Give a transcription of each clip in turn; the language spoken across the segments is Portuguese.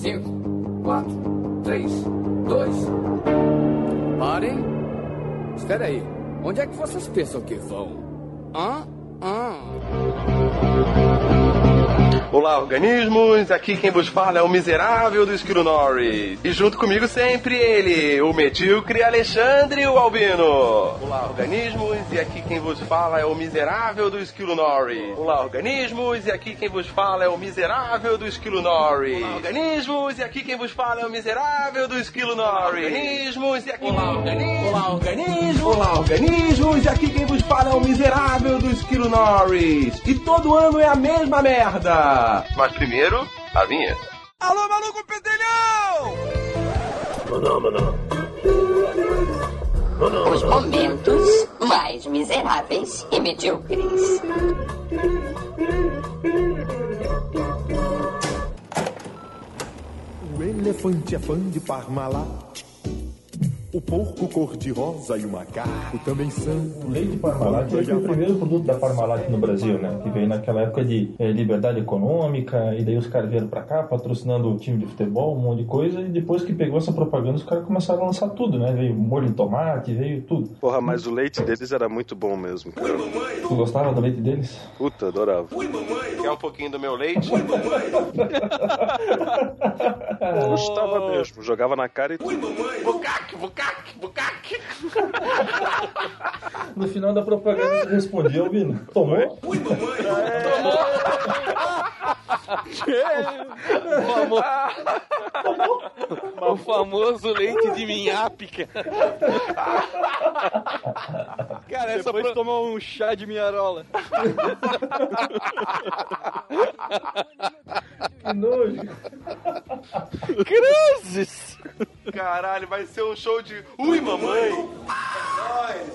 Cinco, quatro, três, dois. Parem. Espera aí. Onde é que vocês pensam que vão? Hã? Hã? Olá, organismos! Aqui quem vos fala é o miserável do Esquilo Norris. E junto comigo sempre ele, o medíocre Alexandre o Albino. Olá, organismos! E aqui quem vos fala é o miserável do Esquilo Norris. Olá, organismos! E aqui quem vos fala é o miserável do Esquilo Norris. Olá, organismos! E aqui quem vos fala é o miserável do Esquilo Norris. Organismos! E aqui... Olá, organismos! Olá, organismos! Olá, organismos! E aqui quem vos fala é o miserável do Esquilo Norris. E todo ano é a mesma merda! Mas primeiro, a vinheta. Alô, maluco pedelhão! Maná, maná. Os momentos mais miseráveis e medíocres. O elefante é fã de Parmalat. O porco cor-de-rosa e o macaco também são. O leite Parmalat foi o primeiro produto da Parmalat no Brasil, né? Que veio naquela época de é, liberdade econômica, e daí os caras vieram pra cá patrocinando o time de futebol, um monte de coisa, e depois que pegou essa propaganda, os caras começaram a lançar tudo, né? Veio molho de tomate, veio tudo. Porra, mas o leite deles era muito bom mesmo, cara. Tu gostava do leite deles? Puta, adorava. Quer um pouquinho do meu leite? Gostava mesmo, jogava na cara e tudo. Bucaque, bucaque, bucaque. No final da propaganda ele respondia, Albino. Tomou? O famoso leite de minhápica. Cara, essa Depois pro... um chá de minharola. Que nojo. Cruzes! Caralho, vai ser um show de Ui, mamãe!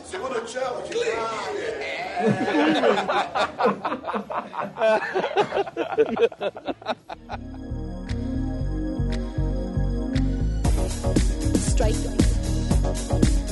Segundo tchau, Strike.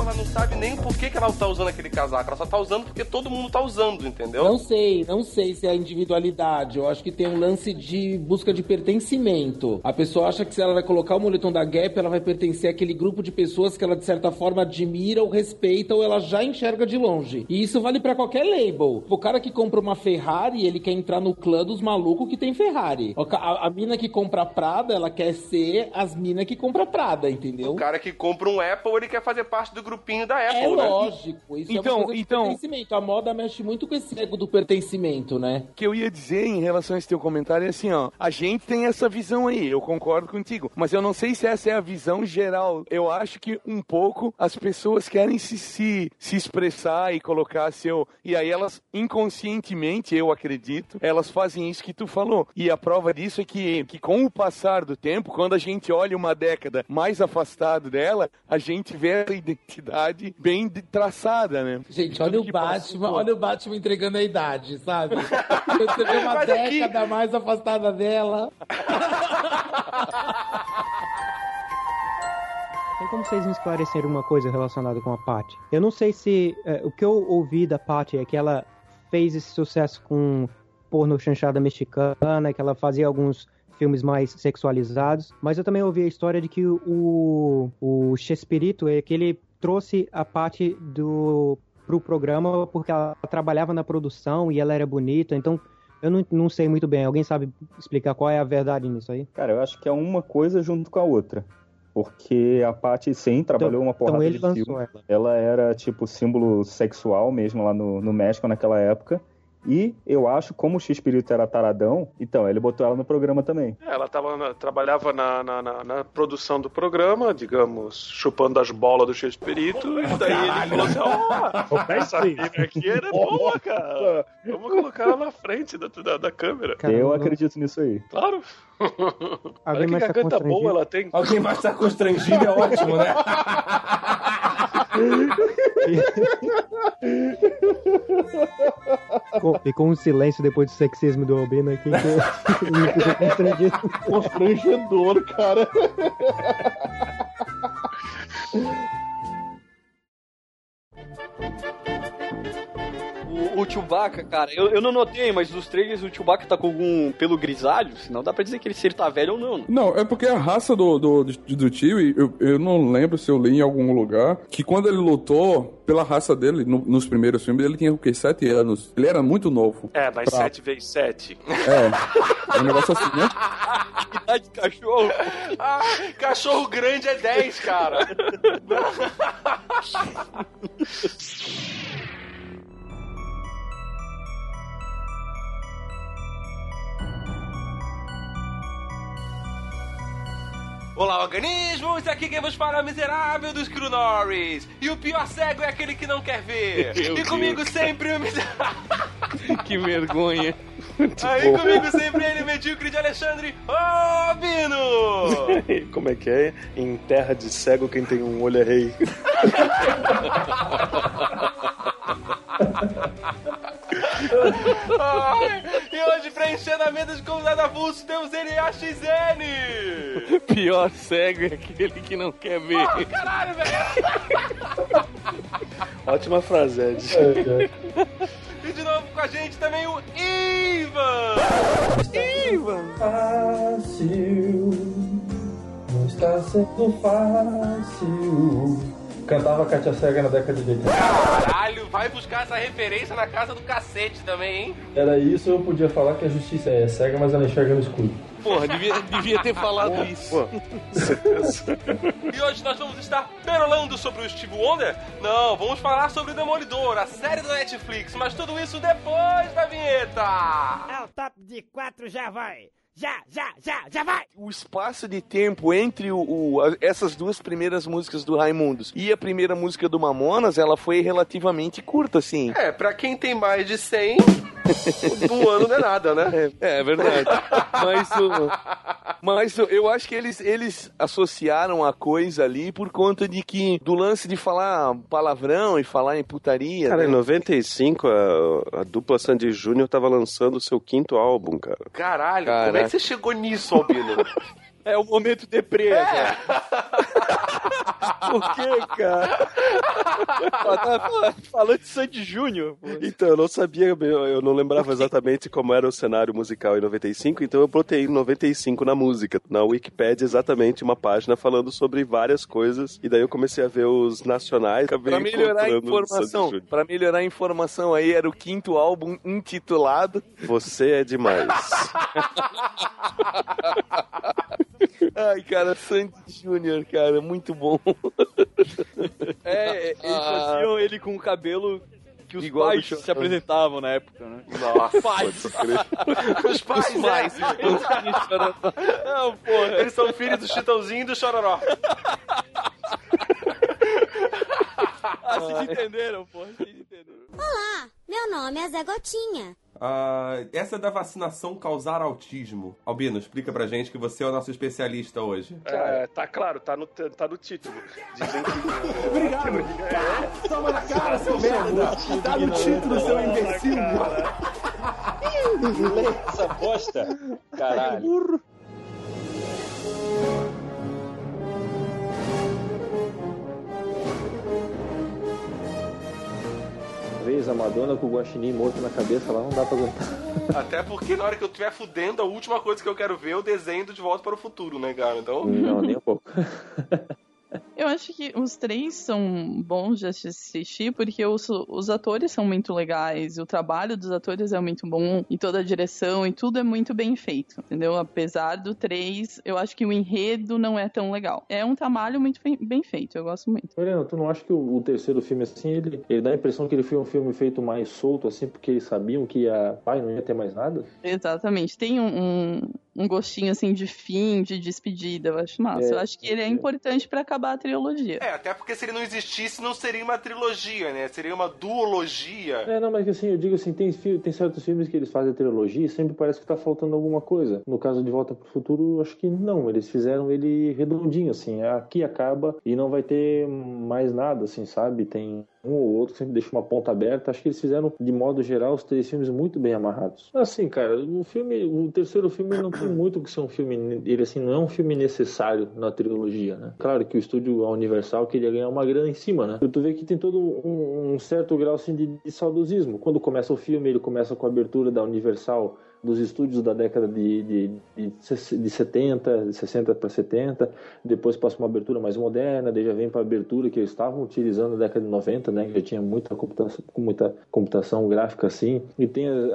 Ela não sabe nem por que, que ela tá usando aquele casaco. Ela só tá usando porque todo mundo tá usando, entendeu? Não sei, não sei se é a individualidade. Eu acho que tem um lance de busca de pertencimento. A pessoa acha que se ela vai colocar o moletom da Gap, ela vai pertencer àquele grupo de pessoas que ela de certa forma admira ou respeita ou ela já enxerga de longe. E isso vale pra qualquer label. O cara que compra uma Ferrari, ele quer entrar no clã dos malucos que tem Ferrari. A, a mina que compra Prada, ela quer ser as minas que compra Prada, entendeu? O cara que compra um Apple, ele quer fazer parte do grupinho da Apple, É né? lógico, isso é Então, uma coisa de então- pertencimento. A moda mexe muito com esse ego do pertencimento, né? O que eu ia dizer em relação a esse teu comentário é assim, ó. A gente tem essa visão aí, eu concordo contigo. Mas eu não sei se essa é a visão geral. Eu acho que um pouco as pessoas querem se, se, se expressar e colocar seu. E aí elas, inconscientemente, eu acredito, elas fazem isso que tu falou. E a prova disso é que, que com o passar do tempo, quando a gente olha uma década mais afastado dela, a gente vê a identidade bem de- traçada, né? Gente, olha o Batman, passou. olha o Batman entregando a idade, sabe? Você vê uma Mas aqui- década mais afastada dela. Tem como vocês me esclarecerem uma coisa relacionada com a Paty? Eu não sei se. é, o que eu ouvi da Paty é que ela fez esse sucesso com porno chanchada mexicana, que ela fazia alguns filmes mais sexualizados, mas eu também ouvi a história de que o, o Chespirito é que ele trouxe a Paty do pro programa porque ela trabalhava na produção e ela era bonita, então eu não, não sei muito bem. Alguém sabe explicar qual é a verdade nisso aí? Cara, eu acho que é uma coisa junto com a outra. Porque a Paty, sim, trabalhou uma porrada então ele de lançou filme. ela. Ela era, tipo, símbolo sexual mesmo lá no, no México naquela época. E eu acho, como o X-Espírito era taradão, então ele botou ela no programa também. Ela tava na- trabalhava na, na, na- na produção do programa, digamos, chupando as bolas do Chespirito, e daí ele falou assim: Ó, essa mina aqui era boa, cara. Vamos colocar ela na frente da, da, da câmera. eu acredito nisso aí. Claro. Olha Alguém que mais tá garganta constrangido? boa ela tem. Alguém vai estar constrangido, é ótimo, né? Ficou, ficou um silêncio depois do sexismo do Albino aqui que eu. Constrangedor, cara. O, O Chewbacca, cara, eu, eu não notei, mas nos trailers o Chewbacca tá com algum pelo grisalho, senão dá pra dizer que ele, se ele tá velho ou não. Não, é porque a raça do, do, do, do tio, eu, eu não lembro se eu li em algum lugar, que quando ele lutou pela raça dele, no- nos primeiros filmes, ele tinha o quê? Sete anos. Ele era muito novo. É, mas Pra- 7 vezes 7. É, é um negócio assim, né? Idade de cachorro. Ah, cachorro grande é 10, cara. Olá, organismos! Aqui quem vos fala é o miserável do Screw Norris. E o pior cego é aquele que não quer ver. Meu e comigo Deus. sempre o miserável. que vergonha. Aí comigo sempre ele, medíocre de Alexandre Robino! Como é que é? Em terra de cego, quem tem um olho é rei. Ai, e hoje, preenchendo a mesa de convidado avulso, temos ele, AXN! Pior cego é aquele que não quer ver. Oh, caralho, velho! Ótima frase, Ed. E de novo com a gente também o Ivan! Ivan! Fácil, não está sendo fácil. Cantava Katia Cega na década de 80. Caralho, vai buscar essa referência na casa do cacete também, hein? Era isso, eu podia falar que a justiça é cega, mas ela enxerga no escuro. Porra, devia, devia ter falado isso. E hoje nós vamos estar perolando sobre o Steve Wonder? Não, vamos falar sobre o Demolidor, a série da Netflix, mas tudo isso depois da vinheta! É o top de quatro, já vai! Já, já, já, já vai! O espaço de tempo entre o, o- a- essas duas primeiras músicas do Raimundos e a primeira música do Mamonas, ela foi relativamente curta, assim. É, pra quem tem mais de 100, um ano não é nada, né? É, é verdade. Mas, o- mas o- eu acho que eles, eles associaram a coisa ali por conta de que, do lance de falar palavrão e falar em putaria. Cara, né? em 95, a, a dupla Sandy Júnior tava lançando o seu quinto álbum, cara. Caralho, como Caraca. é que você chegou nisso, Albino? É o momento deprê, cara. Por quê, cara? Tá fal- falando de Sandy Júnior. Então, eu não sabia, eu não lembrava exatamente como era o cenário musical em 95, então eu botei 95 na música. Na Wikipedia, exatamente uma página falando sobre várias coisas, e daí eu comecei a ver os nacionais. Pra melhorar a informação, pra melhorar a informação aí, era o quinto álbum intitulado Você é demais. Ai, cara, Sandy Júnior, cara, muito bom. É, eles Ah. faziam ele com o cabelo que os Igual pais se apresentavam na época, né? Nossa, pais. Os pais, Os pais. é. Não, porra. Eles são filhos do Chitãozinho e do Chororó. Ah, vocês entenderam, porra. Vocês entenderam. Olá, meu nome é Zé Gotinha. Ah, essa da vacinação causar autismo. Albino, explica pra gente que você é o nosso especialista hoje. É, tá claro, tá no, tá no título. Dizem que. Obrigado. Toma na cara, seu merda. Tá no título, seu imbecil. Essa bosta. Caralho. Madonna com o guaxinim morto na cabeça lá, não dá pra aguentar. Até porque na hora que eu estiver fudendo, a última coisa que eu quero ver é o desenho do De Volta para o Futuro, né, cara? Então. Não, nem um pouco. Eu acho que os três são bons de assistir porque os, os atores são muito legais, o trabalho dos atores é muito bom, e toda a direção e tudo é muito bem feito, entendeu? Apesar do três, eu acho que o enredo não é tão legal. É um trabalho muito bem, feito, eu gosto muito. Helena, tu não acha que o, o terceiro filme, assim, ele, ele dá a impressão que ele foi um filme feito mais solto, assim, porque eles sabiam que ia, pai, não ia ter mais nada? Exatamente. Tem um, um, um gostinho assim de fim, de despedida, eu acho massa. É, eu acho que ele é importante pra acabar a trilogia. É, até porque se ele não existisse, não seria uma trilogia, né? Seria uma duologia. É, não, mas que assim, eu digo assim, tem, tem certos filmes que eles fazem a trilogia e sempre parece que tá faltando alguma coisa. No caso de Volta pro Futuro, eu acho que não, eles fizeram ele redondinho, assim, aqui acaba e não vai ter mais nada, assim, sabe? Tem um ou outro sempre deixa uma ponta aberta. Acho que eles fizeram, de modo geral, os três filmes muito bem amarrados. Assim, cara, o filme, o terceiro filme não tem muito que ser um filme, ele assim não é um filme necessário na trilogia, né? Claro que o estúdio Universal queria ganhar uma grana em cima, né? Tu vê que tem todo um, um certo grau assim de, de saudosismo. Quando começa o filme, ele começa com a abertura da Universal dos estúdios da década de, de, de, de 70, de 60 para 70, depois passa uma abertura mais moderna, daí já vem para a abertura que eles estavam utilizando na década de 90, né, que já tinha muita computação, muita computação gráfica assim, e tem as,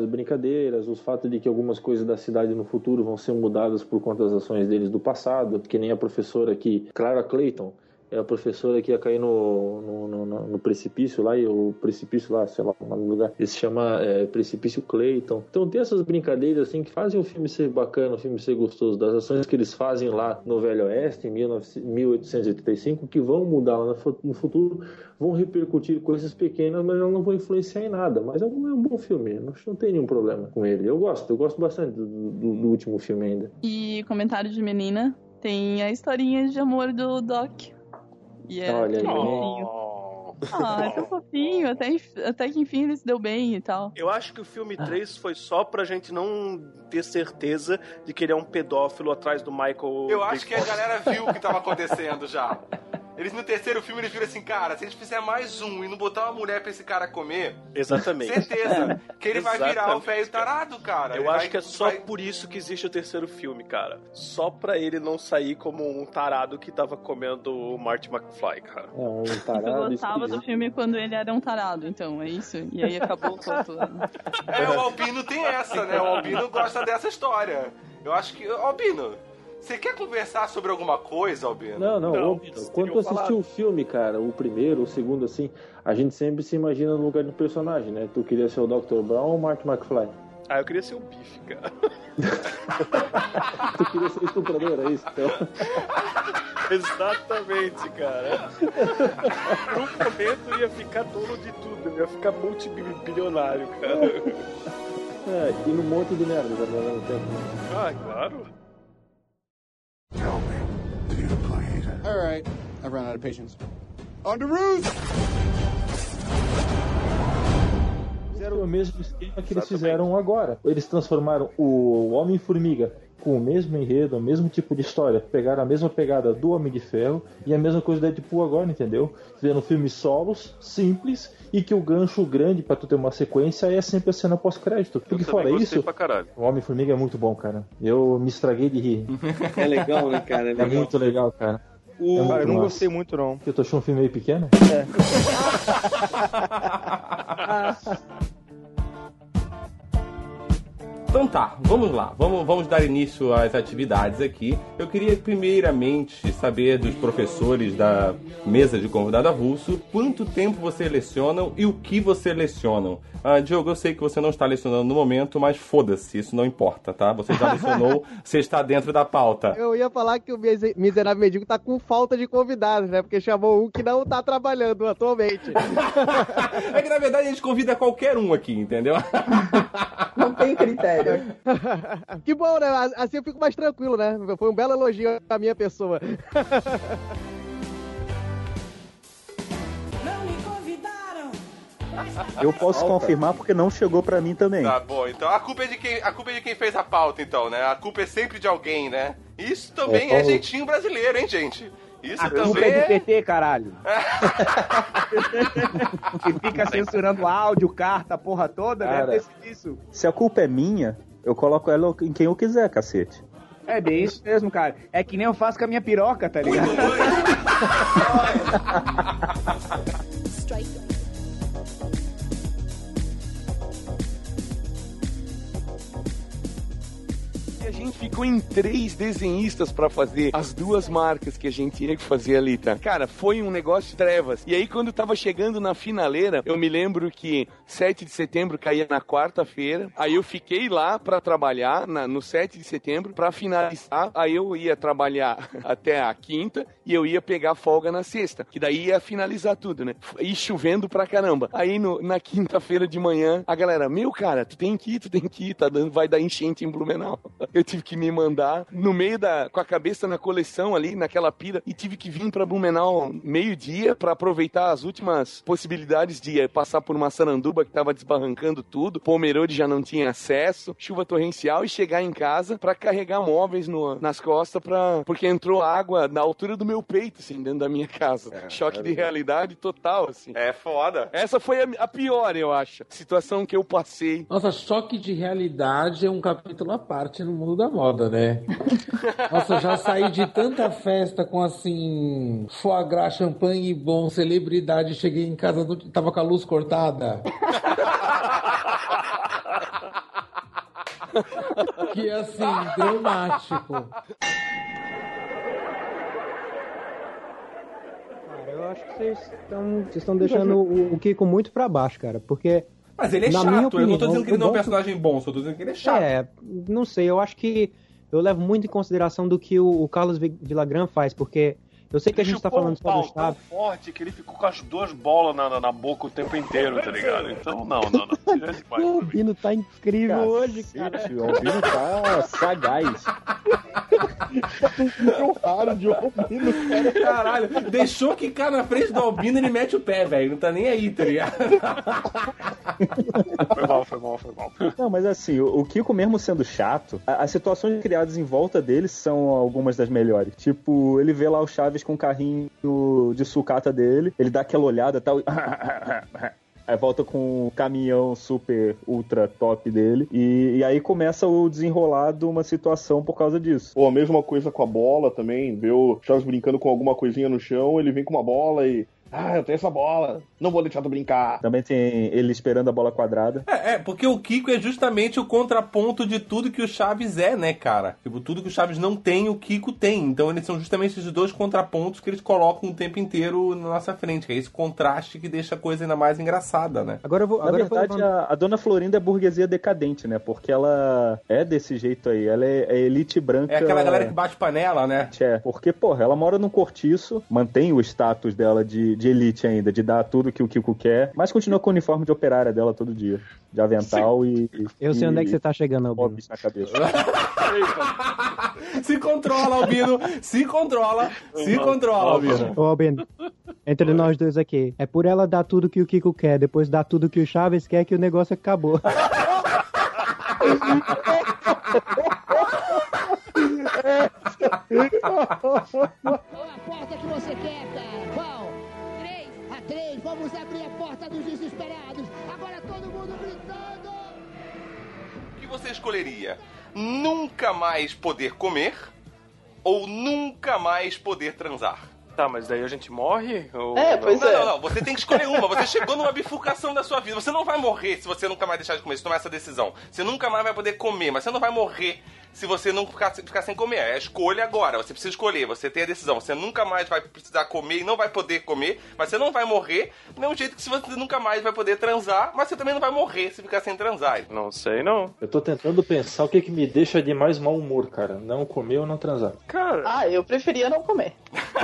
as brincadeiras, os fatos de que algumas coisas da cidade no futuro vão ser mudadas por conta das ações deles do passado, que nem a professora aqui, Clara Clayton, é a professora que ia cair no, no, no, no, precipício lá, e o precipício lá, sei lá, do lugar, ele se chama é, Precipício Clayton. Então tem essas brincadeiras assim que fazem o filme ser bacana, o filme ser gostoso, das ações que eles fazem lá no Velho Oeste, em 1885, que vão mudar lá no futuro, vão repercutir coisas pequenas, mas não vão influenciar em nada. Mas é um, é um bom filme, não, não tem nenhum problema com ele. Eu gosto, eu gosto bastante do, do, do último filme ainda. E comentário de menina, tem a historinha de amor do Doc. E é Olha aí. fofinho. Ah, é tão fofinho. Até, até que enfim ele se deu bem e tal. Eu acho que o filme 3 foi só pra gente não ter certeza de que ele é um pedófilo atrás do Michael. Eu acho que a galera viu o que tava acontecendo já. Eles no terceiro filme eles viram assim, cara, se a gente fizer mais um e não botar uma mulher pra esse cara comer, Exatamente. certeza que ele vai virar o velho tarado, cara. Eu Ele acho vai- que é só vai- por isso que existe o terceiro filme, cara. Só pra ele não sair como um tarado que tava comendo o Marty McFly, cara. É um Eu tarado gostava do filme quando ele era um tarado, então, é isso? E aí acabou com tudo. É, o Albino tem essa, né? O Albino gosta dessa história. Eu acho que. Albino, você quer conversar sobre alguma coisa, Albino? Não, não, Não, vocês quando tu teriam assistiu falado. o filme, cara, o primeiro, o segundo, assim, a gente sempre se imagina no lugar do personagem, né? Tu queria ser o Dr. Brown ou o Marty McFly? Ah, eu queria ser o bife, cara. Tu queria ser estuprador, é isso? Então... Exatamente, cara. Por um momento eu ia ficar dono de tudo, eu ia ficar multibilionário, cara. É, e num monte de merda também ao mesmo tempo. Ah, claro. All right, I've run out of patience. On the roof! Fizeram o mesmo esquema que eles fizeram agora. Eles transformaram o Homem-Formiga com o mesmo enredo, o mesmo tipo de história. Pegaram a mesma pegada do Homem de Ferro e a mesma coisa do Deadpool agora, entendeu? Fizeram filmes solos, simples, e que o gancho grande pra tu ter uma sequência é sempre a cena pós-crédito. Porque fora isso, o Homem-Formiga é muito bom, cara. Eu me estraguei de rir. É legal, né, cara? É, É legal. muito legal, cara. O- É Cara, eu não massa. gostei muito, não. Eu tô achando um filme meio pequeno? Então tá, vamos lá, vamos, vamos dar início às atividades aqui. Eu queria primeiramente saber dos professores da mesa de convidado avulso quanto tempo vocês lecionam e o que vocês lecionam. Ah, Diogo, eu sei que você não está lecionando no momento, mas foda-se, isso não importa, tá? Você já lecionou, você está dentro da pauta. Eu ia falar que o Mise- Miserável Mendigo tá com falta de convidados, né? Porque chamou um que não tá trabalhando atualmente. É que na verdade a gente convida qualquer um aqui, entendeu? Não tem critério. que bom, né? Assim eu fico mais tranquilo, né? Foi um belo elogio à minha pessoa. Eu posso Falta. confirmar porque não chegou pra mim também. Tá bom, então a culpa é de quem, a culpa é de quem fez a pauta, então, né? A culpa é sempre de alguém, né? Isso também É, é, jeitinho brasileiro, hein, gente? Isso A também culpa é do. PT, caralho. que fica censurando áudio, carta, a porra toda, Cara. deve ter sido isso. Se a culpa é minha, eu coloco ela em quem eu quiser, cacete. É bem isso mesmo, cara. É que nem eu faço com a minha piroca, tá ligado? E a gente ficou em três desenhistas pra fazer as duas marcas que a gente tinha que fazer ali, tá? Cara, foi um negócio de trevas. E aí, quando tava chegando na finaleira, eu me lembro que 7 de setembro caía na quarta-feira. Aí eu fiquei lá pra trabalhar na- no 7 de setembro pra finalizar. Aí eu ia trabalhar até a quinta e eu ia pegar folga na sexta. Que daí ia finalizar tudo, né? E chovendo pra caramba. Aí no- na quinta-feira de manhã, a galera, meu cara, tu tem que ir, tu tem que ir, tá dando, vai dar enchente em Blumenau. eu tive que me mandar no meio da. com a cabeça na coleção ali, naquela pira, e tive que vir pra Blumenau meio-dia pra aproveitar as últimas possibilidades de eh, passar por uma saranduba que tava desbarrancando tudo. Pomerode já não tinha acesso, chuva torrencial e chegar em casa pra carregar móveis no- nas costas pra, porque entrou água na altura do meu peito, assim, dentro da minha casa. Choque de realidade total, assim. É foda. Essa foi a, a pior, eu acho. Situação que eu passei. Nossa, choque de realidade é um capítulo à parte no mundo da moda, né? Nossa, já saí de tanta festa com assim, foie gras, champanhe bom, celebridade, cheguei em casa, tava com a luz cortada. que é assim, dramático. Cara, eu acho que vocês estão vocês estão deixando o, o Kiko muito pra baixo, cara, porque Mas ele é na chato, minha eu opinião, não tô dizendo que ele não é um gosto- personagem bom, só tô dizendo que ele é chato. É, não sei, eu acho que eu levo muito em consideração do que o, o Carlos Vi- Villagrán faz, porque eu sei que a gente tá falando um sobre o pau tão forte que ele ficou com as duas bolas na, na, na boca o tempo inteiro, tá ligado? Então, não, não, não. Demais. O Albino tá incrível hoje, cara. O Albino tá sagaz. Nível raro de Albino, cara. Caralho, deixou quicar na frente do Albino ele mete o pé, velho. Não tá nem aí, tá ligado? Foi mal, foi mal, foi mal. Não, mas assim, o, Kiko mesmo sendo chato, as situações criadas em volta dele são algumas das melhores. Tipo, ele vê lá o Chaves com o carrinho de sucata dele, ele dá aquela olhada e tal. Aí volta com o caminhão super ultra top dele. E, e aí começa o desenrolar de uma situação por causa disso. Ou a mesma coisa com a bola também, vê o Chaves brincando com alguma coisinha no chão, ele vem com uma bola e. Ah, eu tenho essa bola, não vou deixar tu brincar. Também tem ele esperando a bola quadrada. É, é, porque o Kiko é justamente o contraponto de tudo que o Chaves é, né, cara? Tipo, tudo que o Chaves não tem, o Kiko tem. Então eles são justamente esses dois contrapontos que eles colocam o tempo inteiro na nossa frente. Que é esse contraste que deixa a coisa ainda mais engraçada, né? Agora eu vou. Na Agora eu vou verdade, levantar- a, a dona Florinda é burguesia decadente, né? Porque ela é desse jeito aí. Ela é, é elite branca. É aquela galera que bate panela, né? É, porque, porra, ela mora num cortiço, mantém o status dela de, de elite ainda, de dar tudo que o Kiko quer, mas continua com o uniforme de operária dela todo dia. De avental e. Eu sei e- onde é que você tá chegando, Albino. Na cabeça. Se controla, Albino! Se controla! Se controla, Albino! Ô, Albino, entre nós dois aqui, é por ela dar tudo que o Kiko quer, depois dar tudo que o Chaves quer que o negócio acabou. Qual a porta que você quer, cara? Vamos abrir a porta dos desesperados. Agora todo mundo gritando. O que você escolheria? Nunca mais poder comer ou nunca mais poder transar? Tá, mas daí a gente morre? Ou... não, Não, não, você tem que escolher uma. Você chegou numa bifurcação da sua vida. Você não vai morrer se você nunca mais deixar de comer, se tomar essa decisão. Você nunca mais vai poder comer, mas você não vai morrer se você não ficar, ficar sem comer. É a escolha agora. Você precisa escolher, você tem a decisão. Você nunca mais vai precisar comer e não vai poder comer, mas você não vai morrer. Do mesmo jeito que se você nunca mais vai poder transar, mas você também não vai morrer se ficar sem transar. Não sei, não. Eu tô tentando pensar o que, que me deixa de mais mau humor, cara. Não comer ou não transar. Cara. Ah, eu preferia não comer.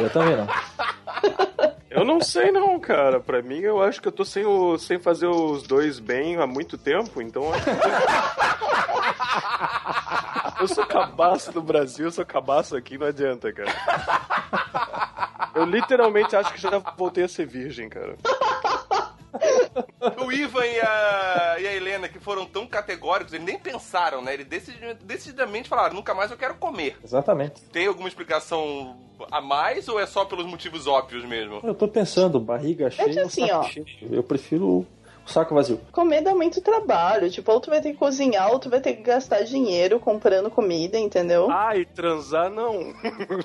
Eu também não. Eu não sei não, cara. Pra mim, eu acho que eu tô sem, o, sem fazer os dois bem há muito tempo, então... eu sou cabaço do Brasil, eu sou cabaço aqui, não adianta, cara. Eu literalmente acho que já voltei a ser virgem, cara. O Ivan e a, e a Helena, que foram tão categóricos, eles nem pensaram, né? Eles decidi- decididamente falaram, nunca mais eu quero comer. Exatamente. Tem alguma explicação a mais ou é só pelos motivos óbvios mesmo? Eu tô pensando, barriga cheia, que assim, ó. cheio. Eu prefiro o saco vazio. Comer dá muito trabalho. Tipo, ou tu vai ter que cozinhar, ou tu vai ter que gastar dinheiro comprando comida, entendeu? Ah, e transar não.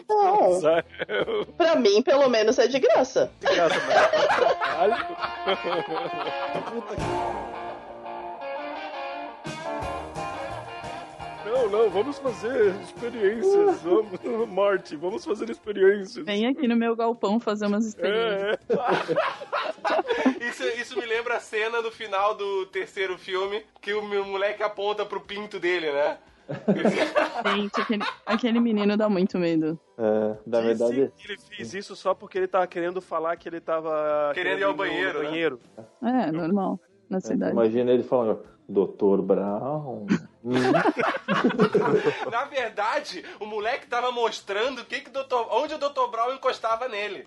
Não. Transar é Pra mim, pelo menos, é de graça. de graça, mas... Não, não, vamos fazer experiências. Vamos, Marty, vamos fazer experiências. Vem aqui no meu galpão fazer umas experiências. Isso, isso me lembra a cena do final do terceiro filme, que o meu moleque aponta pro pinto dele, né? Gente, aquele, aquele menino dá muito medo. É, na verdade. Ele fez isso só porque ele tava querendo falar que ele tava Querendo ir ao banheiro, né? banheiro. É, normal. Na É, cidade. imagina ele falando, Dr. Brown. Na verdade, o moleque tava mostrando o que que o Dr. onde o Dr. Brown encostava nele.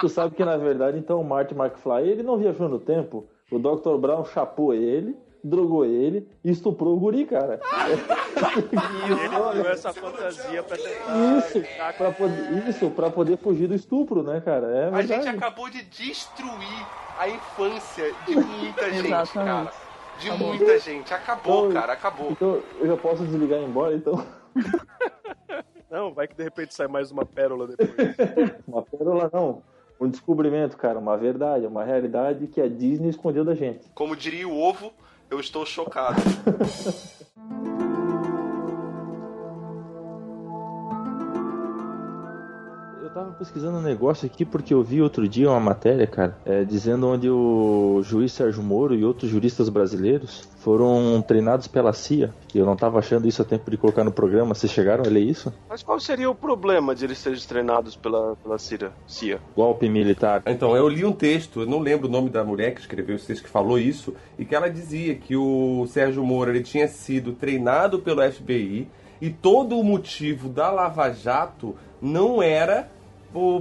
Tu sabe que na verdade, então, o Marty McFly, ele não viajou no tempo. O Dr. Brown chapou ele, drogou ele e estuprou o guri, cara. E ele criou essa fantasia pra tentar. Isso, pra poder, isso, pra poder fugir do estupro, né, cara? É A gente acabou de destruir a infância de muita gente, cara. De Acabou. muita gente. Acabou, Então- cara, acabou. Então eu já posso desligar e ir embora, então. Não, vai que de repente sai mais uma pérola depois. Uma pérola não. Um descobrimento, cara, uma verdade, uma realidade que a Disney escondeu da gente. Como diria o ovo, eu estou chocado. pesquisando um negócio aqui porque eu vi outro dia uma matéria, cara, é, dizendo onde o juiz Sérgio Moro e outros juristas brasileiros foram treinados pela CIA. E eu não tava achando isso a tempo de colocar no programa. Vocês chegaram a ler isso? Mas qual seria o problema de eles serem treinados pela, pela CIA? CIA? Golpe militar. Então, eu li um texto, eu não lembro o nome da mulher que escreveu esse texto que falou isso, e que ela dizia que o Sérgio Moro ele tinha sido treinado pelo FBI e todo o motivo da Lava Jato não era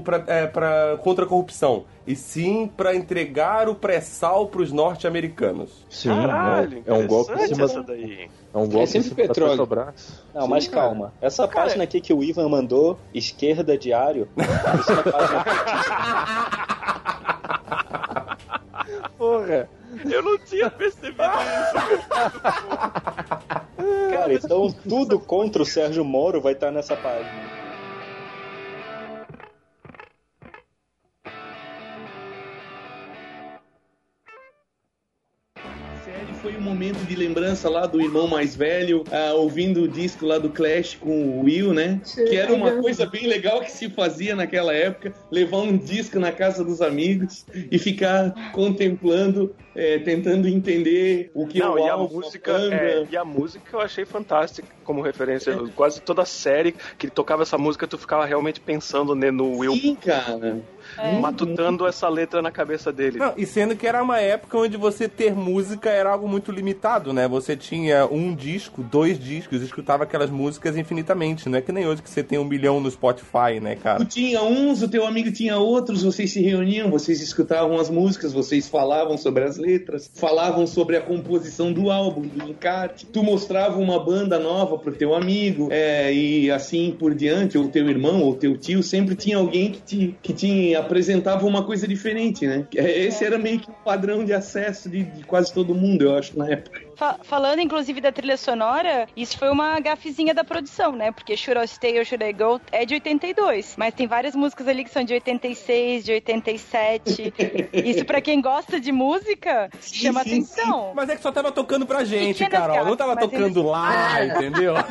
pra, é, pra- contra a corrupção, e sim para entregar o pré-sal para os norte-americanos. Sim, Caralho, é, é um golpe em cima essa daí. É um golpe em sempre petróleo. Petrobras. Não, Sim, mas cara. calma. Essa página aqui que o Ivan mandou, esquerda diário, isso é página Porra, eu não tinha percebido isso. Cara, então tudo contra o Sérgio Moro vai estar nessa página. Foi um momento de lembrança lá do irmão mais velho, ah, ouvindo o disco lá do Clash com o Will, né? Que era uma coisa bem legal que se fazia naquela época, levar um disco na casa dos amigos e ficar contemplando, eh, tentando entender o que Não, o e a música, é, e a música eu achei fantástica como referência. Quase toda a série que tocava essa música, tu ficava realmente pensando né, no Will. Sim, cara. Matutando essa letra na cabeça dele. Não, e sendo que era uma época onde você ter música era algo muito limitado, né? Você tinha um disco, dois discos, escutava aquelas músicas infinitamente. Não é que nem hoje que você tem um milhão no Spotify, né, cara? Tu tinha uns, o teu amigo tinha outros, vocês se reuniam, vocês escutavam as músicas, vocês falavam sobre as letras, falavam sobre a composição do álbum, do encarte. Tu mostrava uma banda nova pro teu amigo, é, e assim por diante, ou teu irmão, ou teu tio, sempre tinha alguém que te, que te apresentava uma coisa diferente, né? É, Esse era meio que o padrão de acesso de, de quase todo mundo, eu acho, na época. Fa- falando inclusive da trilha sonora, isso foi uma gafezinha da produção, né? Porque Should I Stay or Should I Go é de 82, mas tem várias músicas ali que são de 86, de 87. isso pra quem gosta de música chama atenção. Mas é que só tava tocando pra gente, Carol. Não gafes, tava mas tocando eles- lá, Ah. entendeu?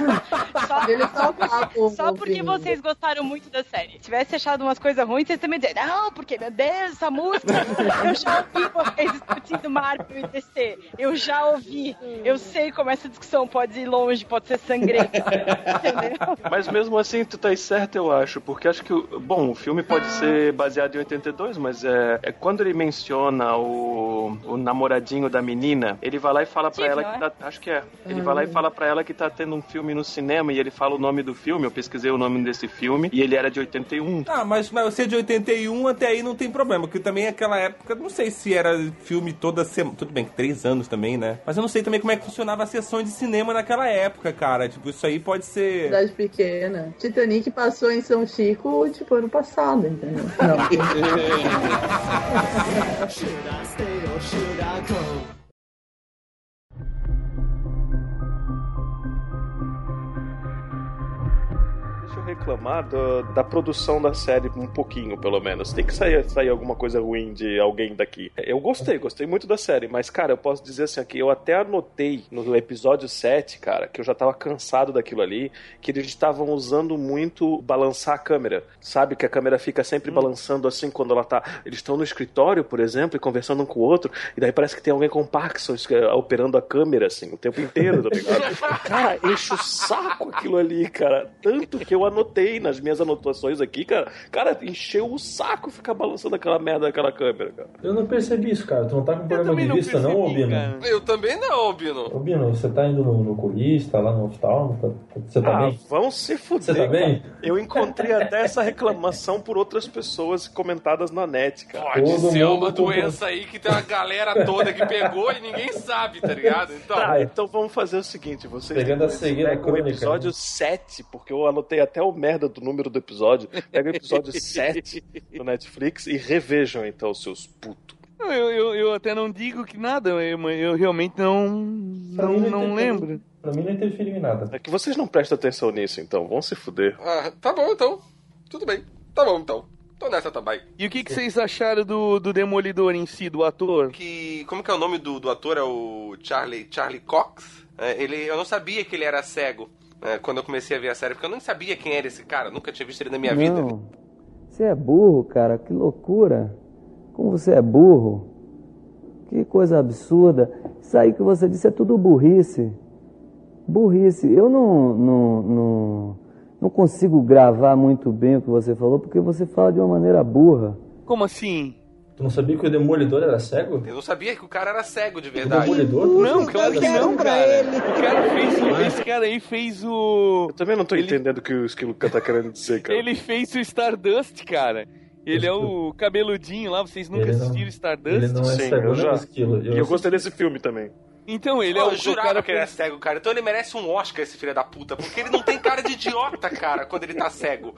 Só, só porque, só porque vocês gostaram muito da série. Se tivesse achado umas coisas ruins, vocês também dizer, não, porque, meu Deus, essa música, eu já ouvi vocês discutindo Marvel e DC. Eu já ouvi. Eu sei como essa discussão pode ir longe, pode ser sangrenta. entendeu? Mas mesmo assim, tu tá certo, eu acho, porque acho que, bom, o filme pode ser baseado em 82, mas é, é quando ele menciona o, o namoradinho da menina, ele vai lá e fala pra Steve, ela que é? tá, acho que é, ele vai lá e fala pra ela que tá tendo um filme no cinema e ele fala o nome do filme, eu pesquisei o nome desse filme e ele era de 81. Ah, mas, mas você é de 81 até aí não tem problema, porque também aquela época, não sei se era filme toda semana. Tudo bem, que três anos também, né? Mas eu não sei também como é que funcionava a sessão de cinema naquela época, cara. Tipo, isso aí pode ser. Cidade pequena. Titanic passou em São Chico, tipo, ano passado, entendeu? Deixa reclamar do- da produção da série um pouquinho, pelo menos. Tem que sair, sair alguma coisa ruim de alguém daqui. Eu gostei, gostei muito da série, mas, cara, eu posso dizer assim aqui, eu até anotei no episódio 7, cara, que eu já tava cansado daquilo ali, que eles estavam usando muito balançar a câmera. Sabe que a câmera fica sempre balançando assim quando ela tá. Eles estão no escritório, por exemplo, e conversando um com o outro, e daí parece que tem alguém com Parkinson eh, operando a câmera, assim, o tempo inteiro, tá ligado? cara, enche o saco aquilo ali, cara. Tanto que eu anotei nas minhas anotações aqui, cara. Cara, encheu o saco ficar balançando aquela merda daquela câmera, cara. Eu não percebi isso, cara. Tu não tá com problema de vista, não, ô Bino? Eu também não, Bino. Ô Bino, você tá indo no, no oculista, lá no oftalmo? Tá- Você tá ah, bem? vão se fuder. Você tá bem? cara. Eu encontrei até essa reclamação por outras pessoas comentadas na net, cara. Pode Todo ser uma comprou. doença aí que tem uma galera toda que pegou e ninguém sabe, tá ligado? Então, Tá, então vamos fazer o seguinte, vocês Pegando a cegueira pegam o crônica, episódio né? 7, porque eu anotei até o merda do número do episódio. Pega o episódio 7 do Netflix e revejam então, seus putos. Eu, eu, eu até não digo que nada, eu, eu realmente não, não, não não lembro. Pra mim não interferiu em nada. É que vocês não prestam atenção nisso, então, vão se fuder. ah, tá bom então. Tudo bem. Tá bom então. Tô nessa também. E o que, que vocês acharam do, do Demolidor em si, do ator? Que. Como que é o nome do, do ator? É o Charlie, Charlie Cox? É, ele, eu não sabia que ele era cego. É, quando eu comecei a ver a série, porque eu não sabia quem era esse cara, nunca tinha visto ele na minha vida. Não. Você é burro, cara. Que loucura. Como você é burro. Que coisa absurda. Isso aí que você disse é tudo burrice. Burrice. Eu não, não, não, não consigo gravar muito bem o que você falou porque você fala de uma maneira burra. Como assim? Tu não sabia que o Demolidor era cego? Eu não sabia que o cara era cego de O verdade. Demolidor? Não, claro que não, Cego. cara. O cara fez o, esse cara aí fez o. Eu também não tô entendendo o que o Esquilo tá querendo dizer, cara. Ele fez o Stardust, cara. Ele é o cabeludinho lá, vocês nunca Ele não- assistiram Stardust? ele não é Sim, cego, eu não, já. Esquilo. E eu gostei desse filme também. Então, ele é eu o, o jurava cara que ele era cego, cara. Então ele merece um Oscar, esse filho da puta. Porque ele não tem cara de idiota, cara, quando ele tá cego.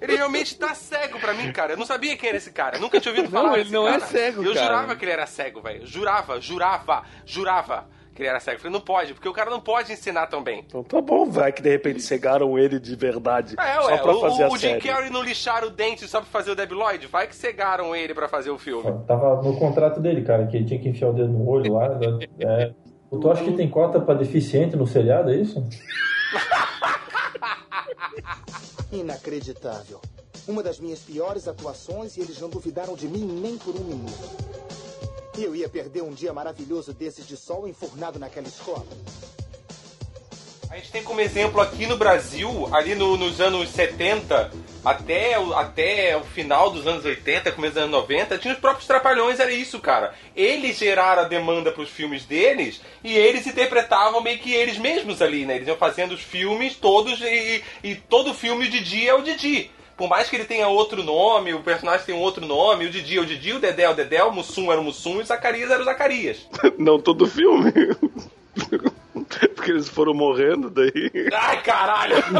Ele realmente tá cego pra mim, cara. Eu não sabia quem era esse cara. Eu nunca tinha ouvido Não, falar ele desse não é cara. cego, Eu cara. jurava que ele era cego, velho. Jurava, jurava, jurava que ele era cego. Eu falei, não pode, porque o cara não pode ensinar tão bem. Então tá bom, vai que de repente cegaram ele de verdade. É, só ué, pra o, fazer o, a o Jim série. Carrey não lixaram o dente só pra fazer o Debi Lloyd? Vai que cegaram ele pra fazer o filme. Tava no contrato dele, cara, que ele tinha que enfiar o dedo no olho lá. né? É. Tu acha que tem cota pra deficiente no seriado, é isso? Inacreditável. Uma das minhas piores atuações e eles não duvidaram de mim nem por um minuto. E eu ia perder um dia maravilhoso desses de sol enfurnado naquela escola. A gente tem como exemplo aqui no Brasil, ali no- nos anos 70, até o, até o final dos anos 80, começo dos anos 90, tinha os próprios Trapalhões, era isso, cara. Eles geraram a demanda pros filmes deles e eles interpretavam meio que eles mesmos ali, né? Eles iam fazendo os filmes todos e, e todo filme o Didi é o Didi. Por mais que ele tenha outro nome, o personagem tem um outro nome, o Didi é o Didi, o Dedé é o Dedé, o Mussum era o Mussum e o Zacarias era o Zacarias. Não todo filme. Porque eles foram morrendo daí. Ai, caralho!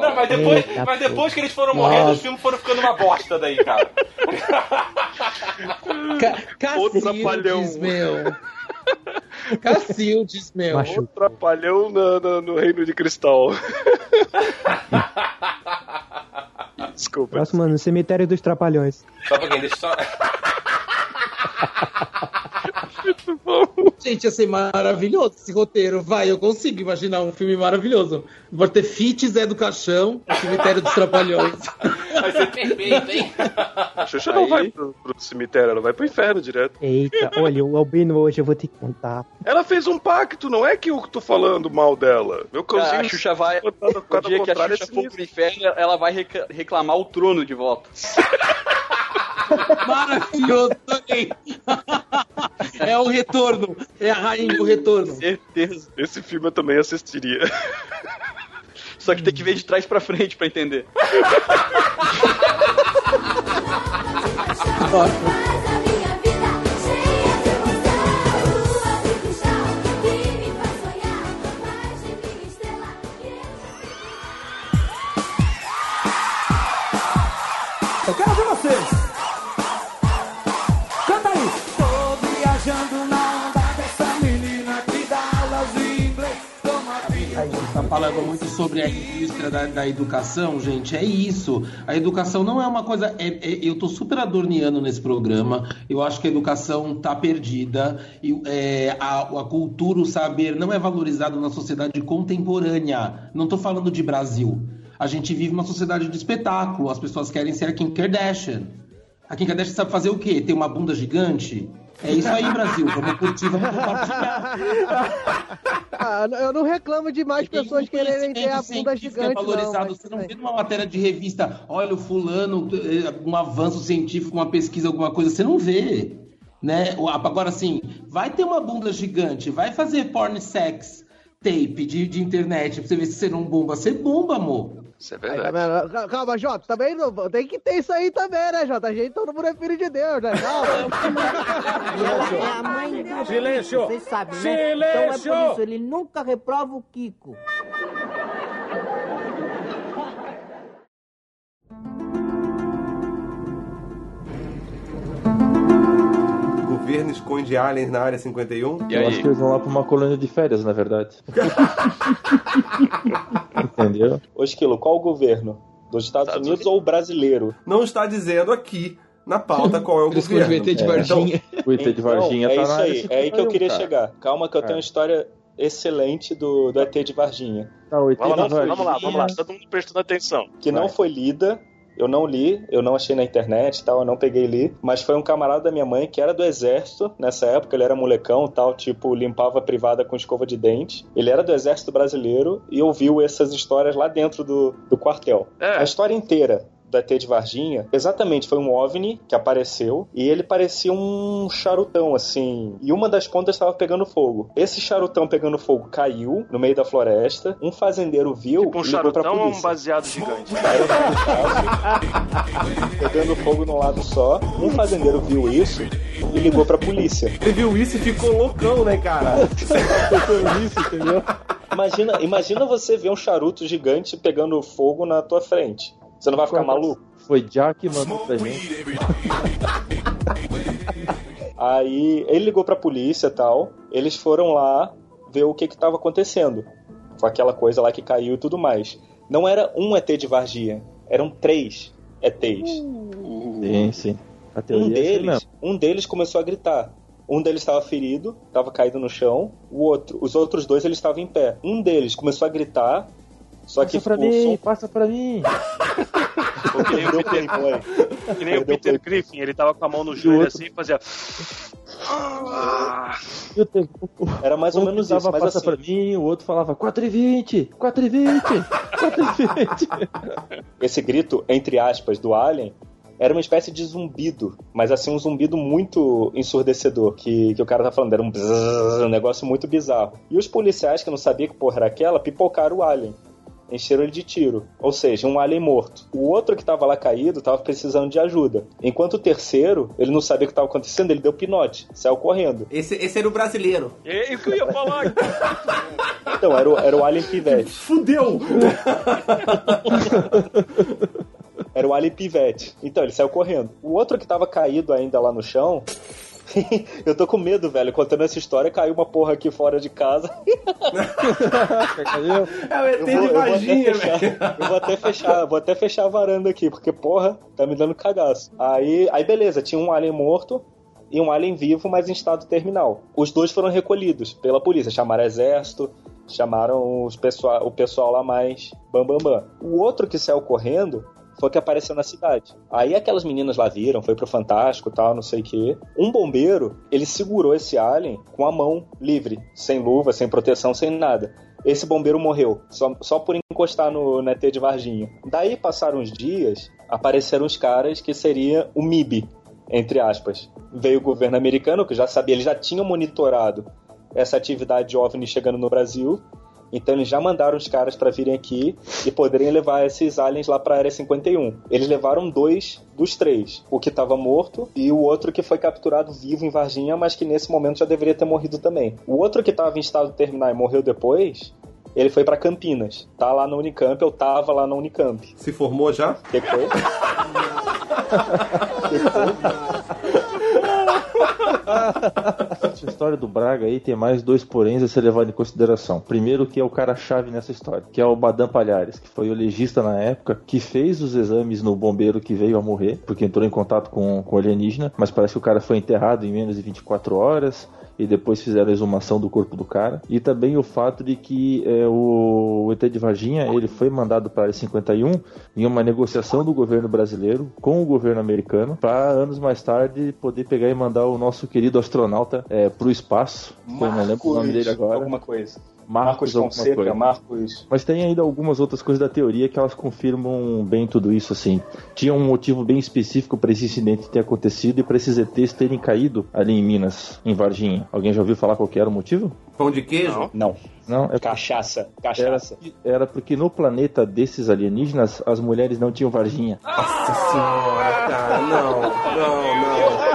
Não, mas depois, Eita, mas depois que eles foram Nossa. morrendo, os filmes foram ficando uma bosta daí, cara. Cacildes, meu. Cacildes, meu. O trapalhão na- na- no reino de cristal. Desculpa. Próximo, no cemitério dos Trapalhões. Só pra quem deixa só. Gente, ia ser maravilhoso esse roteiro. Vai, eu consigo imaginar um filme maravilhoso. Vai ter Fit Zé do Caixão, o Cemitério dos Trapalhões. Vai ser perfeito, hein? A Xuxa não vai pro, pro cemitério, ela vai pro inferno direto. Eita, olha, o Albino hoje eu vou te contar. Ela fez um pacto, não é que eu tô falando mal dela. Meu cãozinho. a Xuxa vai. botado O dia que a Xuxa é for pro inferno, ela vai reclamar o trono de volta. Maravilhoso também. É o retorno. É a rainha do retorno. Certeza. Esse filme eu também assistiria. Só que tem que ver de trás pra frente pra entender. muito sobre a indústria da, da educação, gente. É isso. A educação não é uma coisa. é- é- eu tô super adorneando nesse programa. Eu acho que a educação tá perdida. E, é, a, a cultura, o saber não é valorizado na sociedade contemporânea. Não tô falando de Brasil. A gente vive uma sociedade de espetáculo. As pessoas querem ser a Kim Kardashian. A Kim Kardashian sabe fazer o quê? Ter uma bunda gigante? É isso aí, Brasil. Vamos curtir, vamos compartilhar. Ah, eu não reclamo de mais pessoas quererem ter a bunda é gigante, não. valorizado. mas Você não vê numa matéria de revista, olha o fulano, eh, um avanço científico, uma pesquisa, alguma coisa. Você não vê. Né? Agora, assim, vai ter uma bunda gigante, vai fazer porn sex tape de, de internet pra você ver se você não bomba. Você bomba, amor. Isso é Aí, tá vendo? Cal- Calma, Jota, também não, tem que ter isso aí também, né, Jota? A gente, todo mundo é filho de Deus, né? Calma. Ela é a mãe do Silêncio! Vocês sabem, né? Então é Silêncio! por isso, ele nunca reprova o Kiko. Governo esconde aliens na área 51. Eu acho que eles vão lá pra uma colônia de férias, na verdade. Entendeu? Ô, Esquilo, qual o governo? Dos Estados, Unidos, ou o brasileiro? Não está dizendo aqui na pauta qual é o Por isso que eu governo. devia ter de Varginha. O ET de Varginha é tá isso na área aí, é aí que eu 51, queria cara. chegar. Calma que eu tenho uma história excelente do, do ET de Varginha. Tá, o ET não foi Varginha. lida- Vamos lá, todo mundo prestando atenção. Que não foi lida, eu não li, eu não achei na internet tal, eu não peguei e li, mas foi um camarada da minha mãe que era do exército, nessa época ele era molecão tal, tipo, limpava a privada com escova de dente. Ele era do exército brasileiro e ouviu essas histórias lá dentro do, do quartel. A história inteira do ET de Varginha, exatamente, foi um OVNI que apareceu e ele parecia um charutão, assim, e uma das pontas estava pegando fogo. Esse charutão pegando fogo caiu no meio da floresta, um fazendeiro viu Tipo um e ligou pra charutão ou um polícia. baseado gigante? pegando fogo num lado só. Um fazendeiro viu isso e ligou pra polícia. Ele viu isso e ficou loucão, né, cara? isso, entendeu? Imagina, imagina você ver um charuto gigante pegando fogo na tua frente. Você não vai ficar maluco? Foi Jack que mandou pra gente. Aí ele ligou pra polícia e tal. Eles foram lá ver o que que tava acontecendo. Com aquela coisa lá que caiu e tudo mais. Não era um ET de Varginha, eram três ETs. Sim, sim. A Um é deles, mesmo. um deles começou a gritar. Um deles estava ferido, estava caído no chão. O outro, os outros dois eles estavam em pé. Um deles começou a gritar, só que Passa pra o mim, som passa pra mim. Ou que nem o Peter, que nem o Peter Griffin, ele tava com a mão no joelho assim e fazia. Era mais ou Um menos isso, mas passa assim- pra mim, o outro falava 4 e 20, 4 e 20, 4 e 20. esse grito, entre aspas, do Alien, era uma espécie de zumbido, mas assim, um zumbido muito ensurdecedor, que, que o cara tá falando, era um, bzzz, um negócio muito bizarro. E os policiais que não sabiam que porra era aquela, pipocaram o Alien. Encheram ele de tiro. Ou seja, um alien morto. O outro que tava lá caído tava precisando de ajuda. Enquanto o terceiro, ele não sabia o que tava acontecendo, ele deu pinote, saiu correndo. Esse, esse era o brasileiro. É o que eu ia falar. Então, era o, era o Alien Pivete. Fudeu! Era o Alien Pivete. Então, ele saiu correndo. O outro que tava caído ainda lá no chão. eu tô com medo, velho. Contando essa história, caiu uma porra aqui fora de casa. É o ET Eu de vou, fechar, velho. eu vou até fechar, vou até fechar a varanda aqui, porque porra, tá me dando cagaço. Aí, aí beleza, tinha um alien morto e um alien vivo, mas em estado terminal. Os dois foram recolhidos pela polícia, chamaram exército, chamaram os pessoal, o pessoal lá mais bam bam bam. O outro que saiu correndo foi que apareceu na cidade. Aí aquelas meninas lá viram, foi pro Fantástico tal, não sei o quê. Um bombeiro, ele segurou esse alien com a mão livre, sem luva, sem proteção, sem nada. Esse bombeiro morreu, só, só por encostar no, no ET de Varginha. Daí passaram uns dias, apareceram os caras que seria o MIB, entre aspas. Veio o governo americano, que já sabia, eles já tinham monitorado essa atividade OVNI chegando no Brasil. Então eles já mandaram os caras para virem aqui e poderem levar esses aliens lá para a área 51. Eles levaram dois dos três, o que estava morto e o outro que foi capturado vivo em Varginha, mas que nesse momento já deveria ter morrido também. O outro que estava em estado terminal e morreu depois, ele foi para Campinas. Tá lá na Unicamp, eu tava lá na Unicamp. Se formou já? Que que foi? Essa história do Braga aí tem mais dois poréns a ser levado em consideração. Primeiro, que é o cara-chave nessa história, que é o Badam Palhares, que foi o legista na época, que fez os exames no bombeiro que veio a morrer, porque entrou em contato com, com o alienígena, mas parece que o cara foi enterrado em menos de 24 horas. E depois fizeram a exumação do corpo do cara. E também o fato de que é, o, o ET de Varginha ele foi mandado para a área 51 em uma negociação do governo brasileiro com o governo americano para anos mais tarde poder pegar e mandar o nosso querido astronauta é, para o espaço. que eu não lembro o nome dele agora. Alguma coisa. Marcos, Marcos Fonseca, coisa. Marcos. Mas tem ainda algumas outras coisas da teoria que elas confirmam bem tudo isso, assim. Tinha um motivo bem específico para esse incidente ter acontecido e para esses ETs terem caído ali em Minas, em Varginha. Alguém já ouviu falar qual que era o motivo? Pão de queijo? Não. Não, é Cachaça. Cachaça. Era, era porque no planeta desses alienígenas as mulheres não tinham Varginha. Nossa senhora, cara, não, não, não.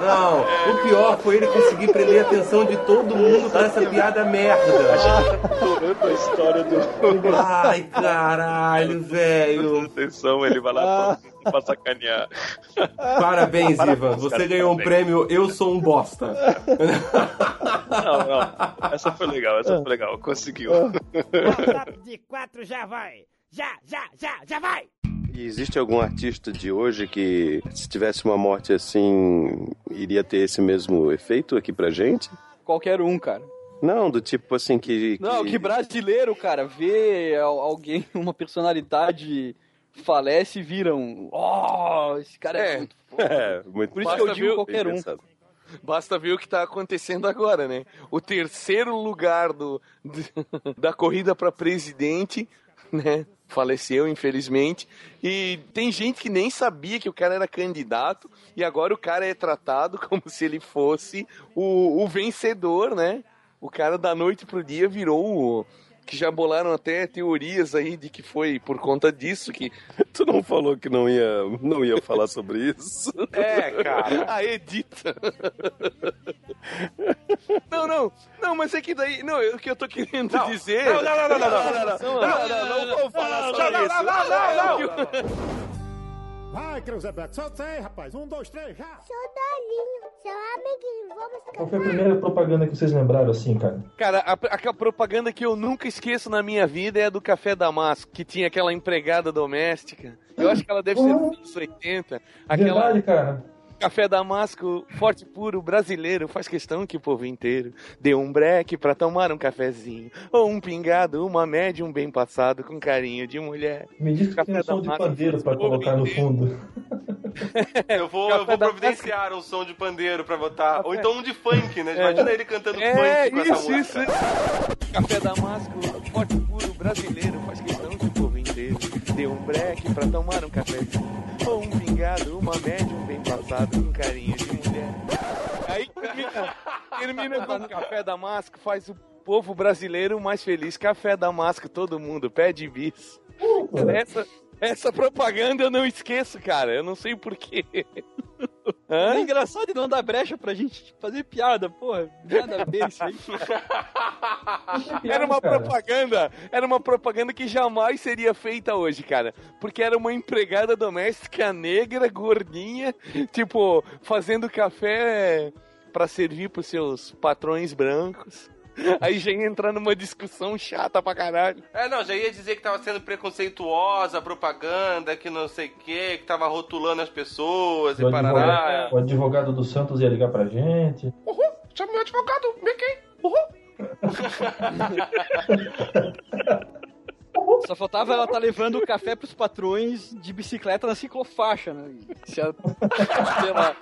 Não, o pior foi ele conseguir prender a atenção de todo mundo com essa piada merda. a história do. Ai, caralho, velho. Atenção, ele vai lá pra, pra sacanear. Parabéns, Ivan. Você ganhou um prêmio Eu Sou um Bosta. Não, não. Essa foi legal, essa foi legal. Conseguiu. de quatro já vai. Já, já, já, já vai. E existe algum artista de hoje que, se tivesse uma morte assim, iria ter esse mesmo efeito aqui pra gente? Qualquer um, cara. Não, do tipo assim que. Não, que brasileiro, cara, vê al- alguém, uma personalidade falece e viram. Oh, esse cara é, muito foda. É, muito Por isso que eu digo qualquer um. Basta ver o que tá acontecendo agora, né? O terceiro lugar do, da corrida para presidente, né? Faleceu, infelizmente. E tem gente que nem sabia que o cara era candidato. E agora o cara é tratado como se ele fosse o, o vencedor, né? O cara da noite pro dia virou o. Que já bolaram até teorias aí de que foi por conta disso que. Tu não falou que não ia, não ia falar sobre isso? É, cara. A edita. Não, não. Não, mas é que daí. Não, o que eu tô querendo dizer. Não, não, não, não, não, não. não, não, não, não vou falar sobre não, isso. não, não, não, não. Vai, Creuzebeck, solta aí, rapaz. Um, dois, três, já. Sou Dolinho, seu amiguinho, vamos Qual foi a primeira propaganda que vocês lembraram assim, cara? Cara, a, a propaganda que eu nunca esqueço na minha vida é a do Café Damasco, que tinha aquela empregada doméstica. Eu acho que ela deve ser dos anos 80. Aquela Verdade, cara. Café Damasco, forte puro, brasileiro, faz questão que o povo inteiro dê um breque pra tomar um cafezinho. Ou um pingado, uma média, um bem passado, com carinho de mulher. Me diz que tem um som de pandeiro pra colocar no fundo. Eu vou, eu vou providenciar um som de pandeiro pra botar. Ou então um de funk, né? Imagina ele cantando É, funk com isso, essa música. isso. Café Damasco, forte puro, brasileiro, faz questão que o dê um breque pra tomar um cafezinho. Ou um pingado, uma média, um bem passado, com carinho de mulher. Aí termina, termina com Café Damasco, faz o povo brasileiro mais feliz. Café Damasco, todo mundo, pede bis. Essa, essa propaganda eu não esqueço, cara. Eu não sei porquê. É engraçado e não dá brecha pra gente fazer piada, porra. Nada a ver isso aí. Era uma propaganda, era uma propaganda que jamais seria feita hoje, cara. Porque era uma empregada doméstica negra, gordinha, tipo, fazendo café pra servir pros seus patrões brancos. Aí já ia entrar numa discussão chata pra caralho. É, não, já ia dizer que tava sendo preconceituosa propaganda, que não sei o que, que tava rotulando as pessoas O e parará. advogado, o advogado do Santos ia ligar pra gente. Uhul, chama meu advogado, vem aqui. Uhul. Só faltava ela estar levando o café pros patrões de bicicleta na ciclofaixa, né? Se ela, sei lá.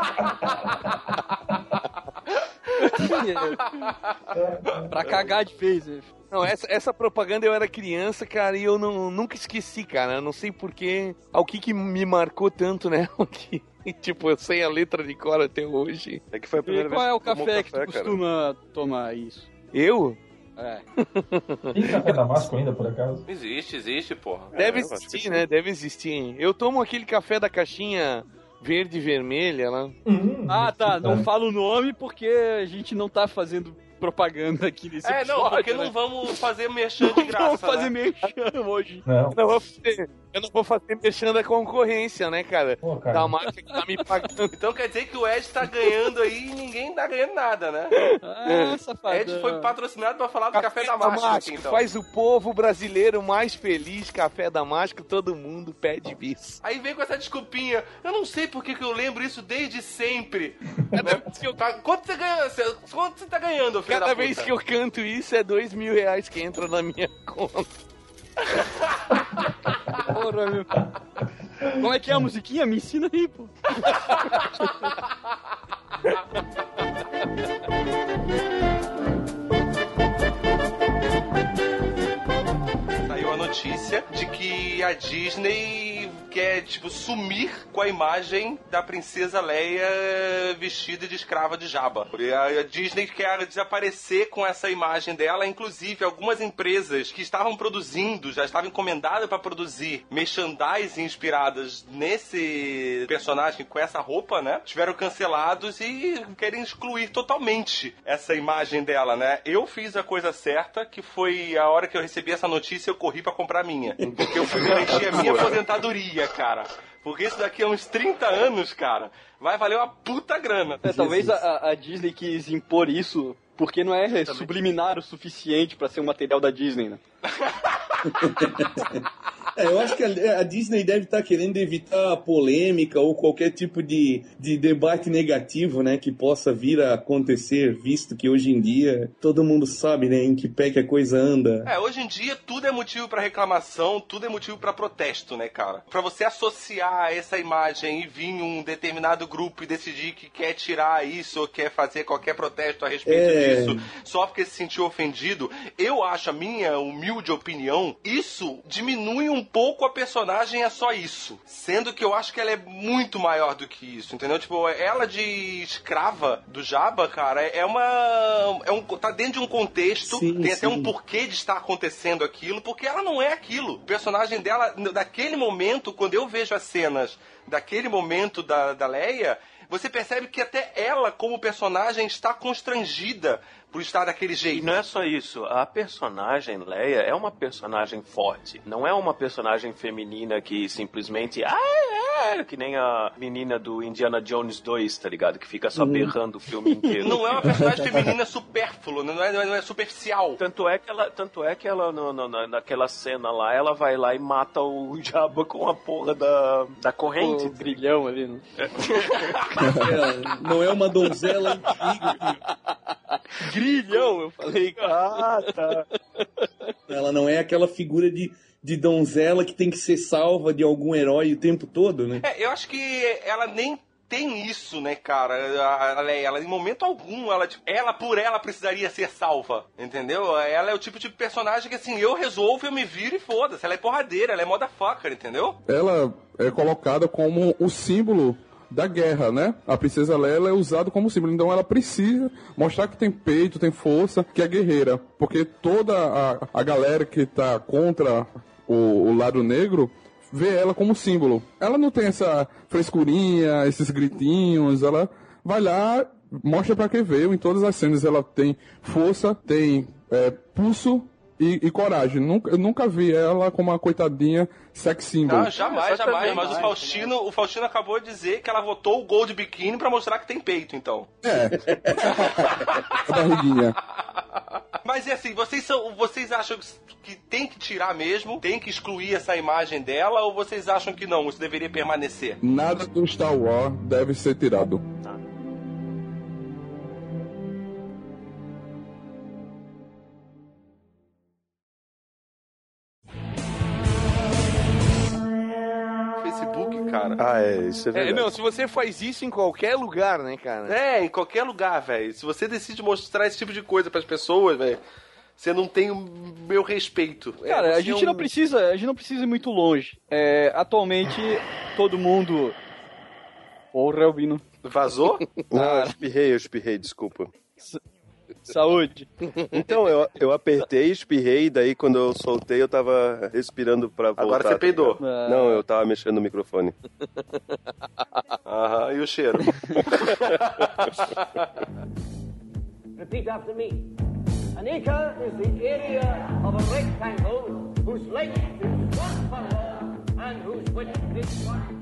pra cagar de vez, né? Não, essa, essa propaganda eu era criança, cara, e eu não, nunca esqueci, cara. Eu não sei porquê. Ao que que me marcou tanto, né? Que, tipo, eu sei a letra de cor até hoje. É que foi a E qual é o café que tu costuma tomar isso? Eu? É. Tem café damasco ainda, por acaso? Existe, existe, porra. Deve É, existir, né? Deve existir. Eu tomo aquele café da caixinha verde e vermelha lá. Ah, tá. Não fala o nome porque a gente não tá fazendo propaganda aqui nesse É, não, porque né? não vamos fazer merchan de graça. Vamos fazer né? merchan hoje. Não. Não, vou fazer, Eu não vou fazer mexendo a concorrência, né, cara? cara. Da marca que tá me pagando. Então quer dizer que o Ed tá ganhando aí e ninguém tá ganhando nada, né? Ah, safadão. Ed foi patrocinado pra falar do café, da mágica, aqui, então. Faz o povo brasileiro mais feliz, café da mágica, todo mundo pede bis. Aí vem com essa desculpinha. Eu não sei por que que eu lembro isso desde sempre. Né? Tá- Quanto você ganha? Quanto você tá ganhando, filho Cada da vez que eu canto isso é dois mil reais que entra na minha conta. Porra, meu. Como é que é a musiquinha? Me ensina aí, pô. Saiu a notícia de que a Disney quer, tipo, sumir com a imagem da princesa Leia vestida de escrava de Jabba. E A Disney quer desaparecer com essa imagem dela, inclusive algumas empresas que estavam produzindo, já estavam encomendadas para produzir merchandising inspiradas nesse personagem com essa roupa, né? Tiveram cancelados e querem excluir totalmente essa imagem dela, né? Eu fiz a coisa certa, que foi a hora que eu recebi essa notícia, eu corri pra comprar a minha. Porque eu fui garantir a minha aposentadoria, cara. Porque isso daqui a uns 30 anos, cara, vai valer uma puta grana. É, talvez a- a, Disney quis impor isso porque não é subliminar o suficiente pra ser um material da Disney, né? É, eu acho que a, a Disney deve estar querendo evitar polêmica ou qualquer tipo de, de debate negativo, né, que possa vir a acontecer, visto que hoje em dia todo mundo sabe, né, em que pé que a coisa anda. É, hoje em dia tudo é motivo pra reclamação, tudo é motivo pra protesto, né, cara? Pra você associar essa imagem e vir um determinado grupo e decidir que quer tirar isso ou quer fazer qualquer protesto a respeito É. disso só porque se sentiu ofendido, eu acho, a minha humilde opinião, isso diminui um pouco a personagem a só isso. Sendo que eu acho que ela é muito maior do que isso, entendeu? Tipo, ela de escrava do Jabba, cara, é uma. É um, tá dentro de um contexto, Sim, tem até sim. um porquê de estar acontecendo aquilo, porque ela não é aquilo. O personagem dela, daquele momento, quando eu vejo as cenas daquele momento da, da Leia, você percebe que até ela, como personagem, está constrangida por estar daquele jeito. E não é só isso, a personagem Leia é uma personagem forte, não é uma personagem feminina que simplesmente ah, é, que nem a menina do Indiana Jones 2, tá ligado? Que fica só Uhum. berrando o filme inteiro. Não é uma personagem feminina supérflua, não é, não é, não é superficial. Tanto é que ela, tanto é que ela no, no- na- naquela cena lá, ela vai lá e mata o Jabba com a porra da, da corrente. O grilhão ali, né? É, não é uma donzela antiga. Grilhão, eu falei. Ah, tá. Ela não é aquela figura de, de donzela que tem que ser salva de algum herói o tempo todo, né? É, eu acho que ela nem tem isso, né, cara? A- Leia, ela em momento algum, ela, tipo, ela por ela precisaria ser salva, entendeu? Ela é o tipo de personagem que assim, eu resolvo, eu me viro e foda-se. Ela é porradeira, ela é motherfucker, entendeu? ela é colocada como o símbolo da guerra, né? A princesa Leia ela é usada como símbolo, então ela precisa mostrar que tem peito, tem força, que é guerreira, porque toda a, a galera que tá contra o, o lado negro vê ela como símbolo. Ela não tem essa frescurinha, esses gritinhos, ela vai lá, mostra pra quem veio em todas as cenas, ela tem força, tem é, pulso e, e coragem. Nunca, eu nunca vi ela como uma coitadinha sex symbol. Ah, jamais, jamais. Mas o Faustino, o Faustino acabou de dizer que ela votou o gol de biquíni pra mostrar que tem peito, então. É. a barriguinha. Mas é assim, vocês são, vocês acham que tem que tirar mesmo, tem que excluir essa imagem dela, ou vocês acham que não, isso deveria permanecer? Nada do Star Wars deve ser tirado. Facebook, cara. Ah, é, isso é É, verdade. não, se você faz isso em qualquer lugar, né, cara? É, em qualquer lugar, velho. Se você decide mostrar esse tipo de coisa pras pessoas, velho, você não tem o meu respeito. É, Cara, a você gente é um- não precisa, a gente não precisa ir muito longe. É, atualmente, todo mundo. Porra, Albino. Vazou? Não, eu espirrei, eu espirrei, desculpa. Saúde. Então, eu, eu apertei, espirrei, daí quando eu soltei eu tava respirando pra voltar. Agora você peidou. Não, eu tava mexendo no microfone. Aham, e o cheiro? Repeat after me. An acre is the area of a rectangle whose length is one furlong and whose wit is what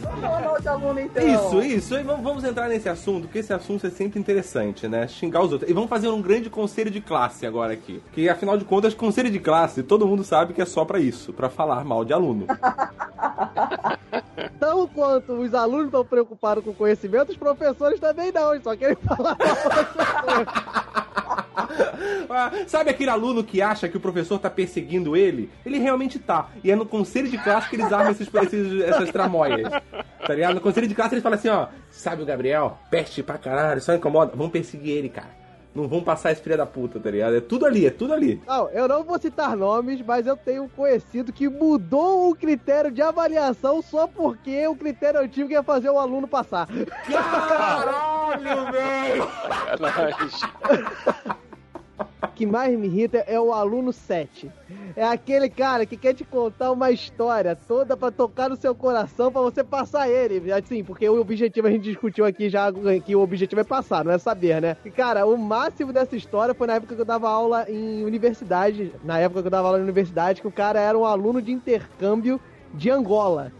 Vamos mal aluno, então. Isso, isso. E vamos, entrar nesse assunto, porque esse assunto é sempre interessante, né? Xingar os outros. E vamos fazer um grande conselho de classe agora aqui. Que afinal de contas, conselho de classe, todo mundo sabe que é só pra isso, pra falar mal de aluno. Tão quanto os alunos estão preocupados com conhecimento, os professores também não, eles só querem falar Ah, Sabe aquele aluno que acha que o professor tá perseguindo ele? Ele realmente tá. E é no conselho de classe que eles armam esses, esses- essas tramóias. Tá ligado? No conselho de classe eles falam assim, ó. Sabe o Gabriel? Peste pra caralho, só incomoda. Vamos perseguir ele, cara. Não vão passar esse filho da puta, tá ligado? É tudo ali, é tudo ali. Não, eu não vou citar nomes, mas eu tenho um conhecido que mudou o critério de avaliação só porque o critério antigo ia fazer o aluno passar. Caralho, velho! Que mais me irrita é o aluno 7. É aquele cara que quer te contar uma história toda pra tocar no seu coração pra você passar ele. Assim, porque o objetivo a gente discutiu aqui já que o objetivo é passar, não é saber, né? E, cara, o máximo dessa história foi na época que eu dava aula em universidade. Na época que eu dava aula em universidade, que o cara era um aluno de intercâmbio de Angola.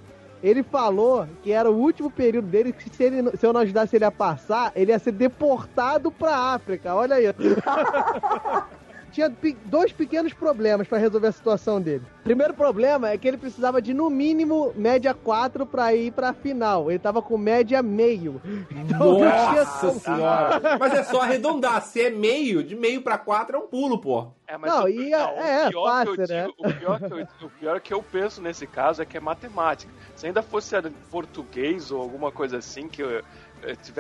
Ele falou que era o último período dele, que se, ele, se eu não ajudasse ele a passar, ele ia ser deportado pra África. Olha aí. Tinha dois pequenos problemas pra resolver a situação dele. Primeiro problema é que ele precisava de, no mínimo, média 4 pra ir pra final. Ele tava com média meio. Então, não tinha Nossa senhora! Mas é só arredondar. Se é meio, de meio pra quatro é um pulo, pô. É, mas Não, o, e é- não, é, o pior que eu fácil, né? digo- o, pior que eu, o pior que eu penso nesse caso é que é matemática. Se ainda fosse português ou alguma coisa assim que eu,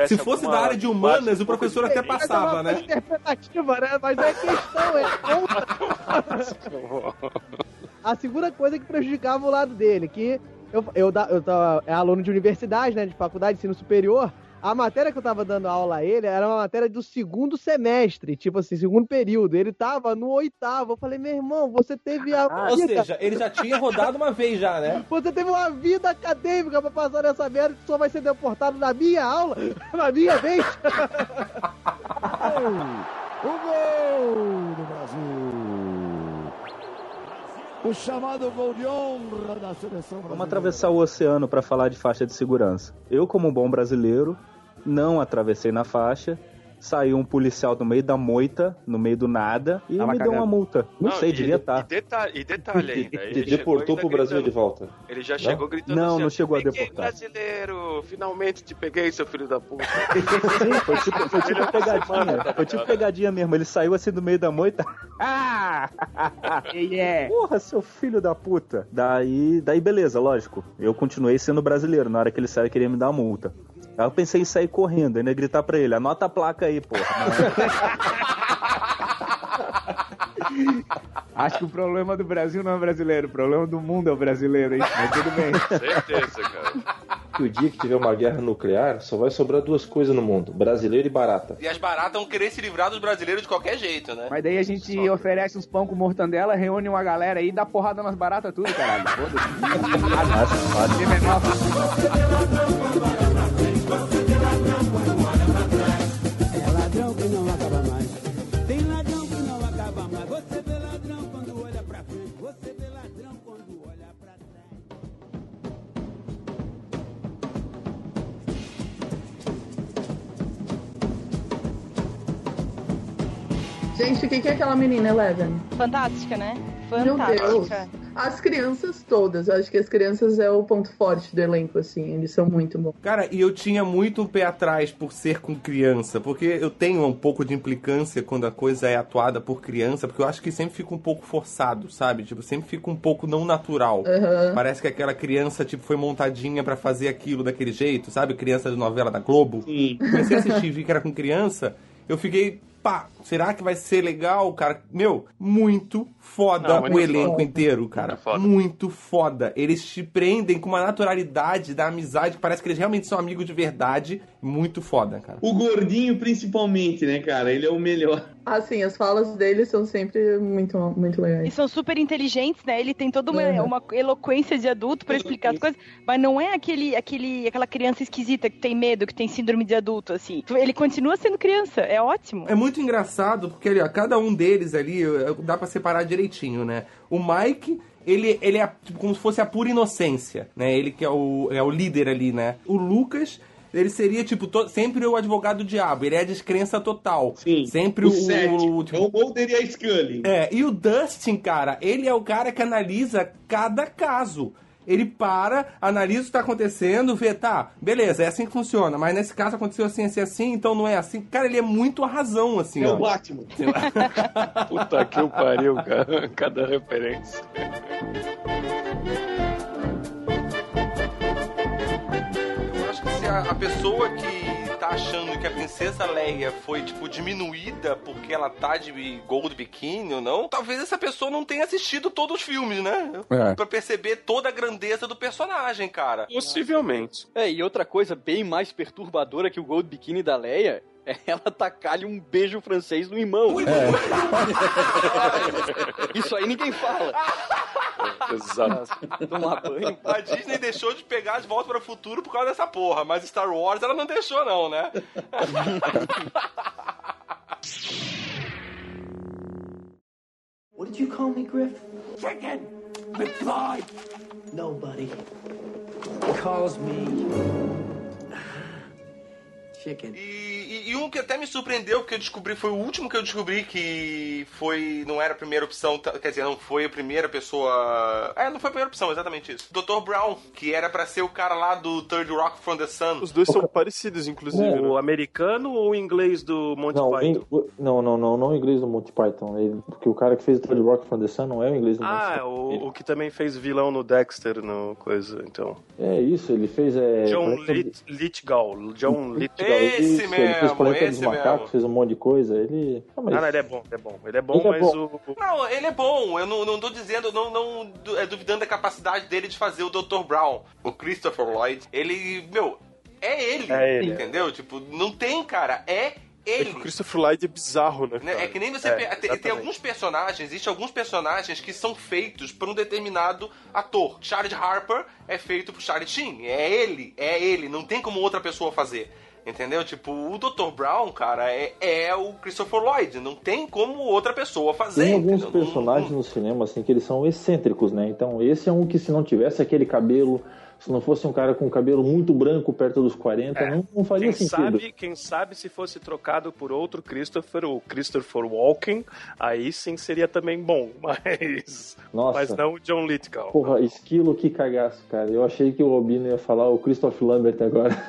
Se fosse da área de humanas, o professor até passava, né? interpretativa, né? Mas é questão, é A segunda coisa que prejudicava o lado dele, que eu, eu, da- eu tava, é aluno de universidade, né, de faculdade, ensino superior, a matéria que eu tava dando aula a ele era uma matéria do segundo semestre, tipo assim, segundo período. Ele tava no oitavo. Eu falei, meu irmão, você teve a. Ah, ou seja, ele já tinha rodado uma vez já, né? Você teve uma vida acadêmica pra passar nessa merda que só vai ser deportado na minha aula, na minha vez. O gol do Brasil. O chamado gol de honra da seleção brasileira. Vamos atravessar o oceano para falar de faixa de segurança. Eu, como um bom brasileiro, não atravessei na faixa. Saiu um policial no meio da moita, no meio do nada, e Tava me deu uma multa. Não, sei, e, devia de- estar. E detalhe, e detalhe ainda. Te ele deportou ainda pro Brasil gritando- de volta? Ele já Não? chegou gritando Não, assim, não chegou a "Peguei deportar. brasileiro, finalmente te peguei, seu filho da puta. Sim, foi tipo, foi tipo pegadinha. Foi tipo pegadinha mesmo. Ele saiu assim do meio da moita. Ah! é. Porra, seu filho da puta. Daí, daí beleza, lógico. Eu continuei sendo brasileiro. Na hora que ele saiu, ele queria me dar uma multa. Aí eu pensei em sair correndo, ainda ia gritar pra ele, anota a placa aí, porra. Acho que o problema do Brasil não é brasileiro, o problema do mundo é o brasileiro, hein? Mas tudo bem. Certeza, cara. Que o dia que tiver uma guerra nuclear, só vai sobrar duas coisas no mundo: brasileiro e barata. E as baratas vão querer se livrar dos brasileiros de qualquer jeito, né? Mas daí a gente oferece uns pão com mortandela, reúne uma galera aí e dá porrada nas baratas tudo, caralho. Foda-se. Gente, o que que é aquela menina, Eleven? Fantástica, né? Meu Deus. Fantástica. As crianças todas. Eu acho que as crianças é o ponto forte do elenco, assim. Eles são muito bons. Cara, e eu tinha muito um pé atrás por ser com criança, porque eu tenho um pouco de implicância quando a coisa é atuada por criança, porque eu acho que sempre fica um pouco forçado, sabe? Tipo, sempre fica um pouco não natural. Aham. Parece que aquela criança, tipo, foi montadinha pra fazer aquilo daquele jeito, sabe? Criança de novela da Globo. Comecei a assistir e vi que era com criança, eu fiquei, pá, será que vai ser legal, cara? Meu, muito foda Não, o elenco foda. inteiro, cara. Muito foda. Muito foda. Eles te prendem com uma naturalidade da amizade, que parece que eles realmente são amigos de verdade. Muito foda, cara. O gordinho, principalmente, né, cara? Ele é o melhor. Assim, as falas dele são sempre muito, muito E legais. são super inteligentes, né? Ele tem toda uma, Uhum. uma eloquência de adulto pra explicar as coisas, mas não é aquele, aquele, aquela criança esquisita que tem medo, que tem síndrome de adulto, assim. Ele continua sendo criança, é ótimo. É muito engraçado, porque ali, ó, cada um deles ali dá pra separar direitinho, né? O Mike, ele, ele é tipo, como se fosse a pura inocência, né? Ele que é o, é o líder ali, né? O Lucas, ele seria, tipo, to- sempre o advogado do diabo. Ele é a descrença total. Sim. Sempre O o. cético. tipo- É o Mulder e a Scully. É, e o Dustin, cara, ele é o cara que analisa cada caso. Ele para, analisa o que tá acontecendo, vê, tá, beleza, é assim que funciona, mas nesse caso aconteceu assim, assim, assim, então não é assim. Cara, ele é muito a razão, assim, É ó. o Batman. Puta que o pariu, cara. Cada referência. Eu acho que se a, a pessoa que tá achando que a princesa Leia foi, tipo, diminuída porque ela tá de gold bikini ou não, talvez essa pessoa não tenha assistido todos os filmes, né? É. Pra perceber toda a grandeza do personagem, cara. Possivelmente. É, e outra coisa bem mais perturbadora que o Gold Bikini da Leia é ela tacar-lhe um beijo francês no irmão. Isso aí ninguém fala. Exato. Tomar banho. A Disney deixou de pegar de volta para o futuro por causa dessa porra, mas Star Wars ela não deixou, não, né? What did you call me, Griff? Chicken! McFly! Nobody calls me chicken. E, e- um que até me surpreendeu, que eu descobri, foi o último que eu descobri que foi. Não era a primeira opção, t- quer dizer, não foi a primeira pessoa. É, não foi a primeira opção, exatamente isso. Dr. Brown, que era pra ser o cara lá do Third Rock from the Sun. Os dois são parecidos, inclusive. É. O americano ou o inglês do Monty Não, Python? em- não, não, não, não o inglês do Monty Python. Ele- porque o cara que fez o Third Rock from the Sun não é o inglês do Monty Ah, Python. o, o que também fez vilão no Dexter, no coisa, então. É isso, ele fez. É, John Planeta- Lit, Lithgow. John Lithgow. Esse Isso, ele fez mesmo, Planeta dos Macacos, mesmo. fez um monte de coisa. Ele. Ah, mas- Ah, não, ele é bom, ele é bom. Ele é bom, Ele é mas bom. o. Não, ele é bom. Eu não, não tô dizendo, não, não é, duvidando da capacidade dele de fazer o Dr. Brown. O Christopher Lloyd, ele, meu, é ele. É ele. Entendeu? Tipo, não tem, cara. É É que o Christopher Lloyd é bizarro, né? Né? cara? É que nem você. É, tem, tem alguns personagens, existem alguns personagens que são feitos por um determinado ator. Charles Harper é feito por Charlie Sheen. É ele, é ele. Não tem como outra pessoa fazer. Entendeu? Tipo, o Dr. Brown, cara, é, é o Christopher Lloyd. Não tem como outra pessoa fazer. Tem alguns entendeu? personagens no cinema assim que eles são excêntricos, né? Então esse é um que se não tivesse aquele cabelo, se não fosse um cara com cabelo muito branco perto dos 40, não, não faria Quem sentido. sabe, quem sabe se fosse trocado por outro Christopher, o Christopher Walken, aí sim seria também bom, mas. Nossa. Mas não o John Lithgow. Porra, esquilo que cagaço, cara. Eu achei que o Albino ia falar o Christopher Lambert agora.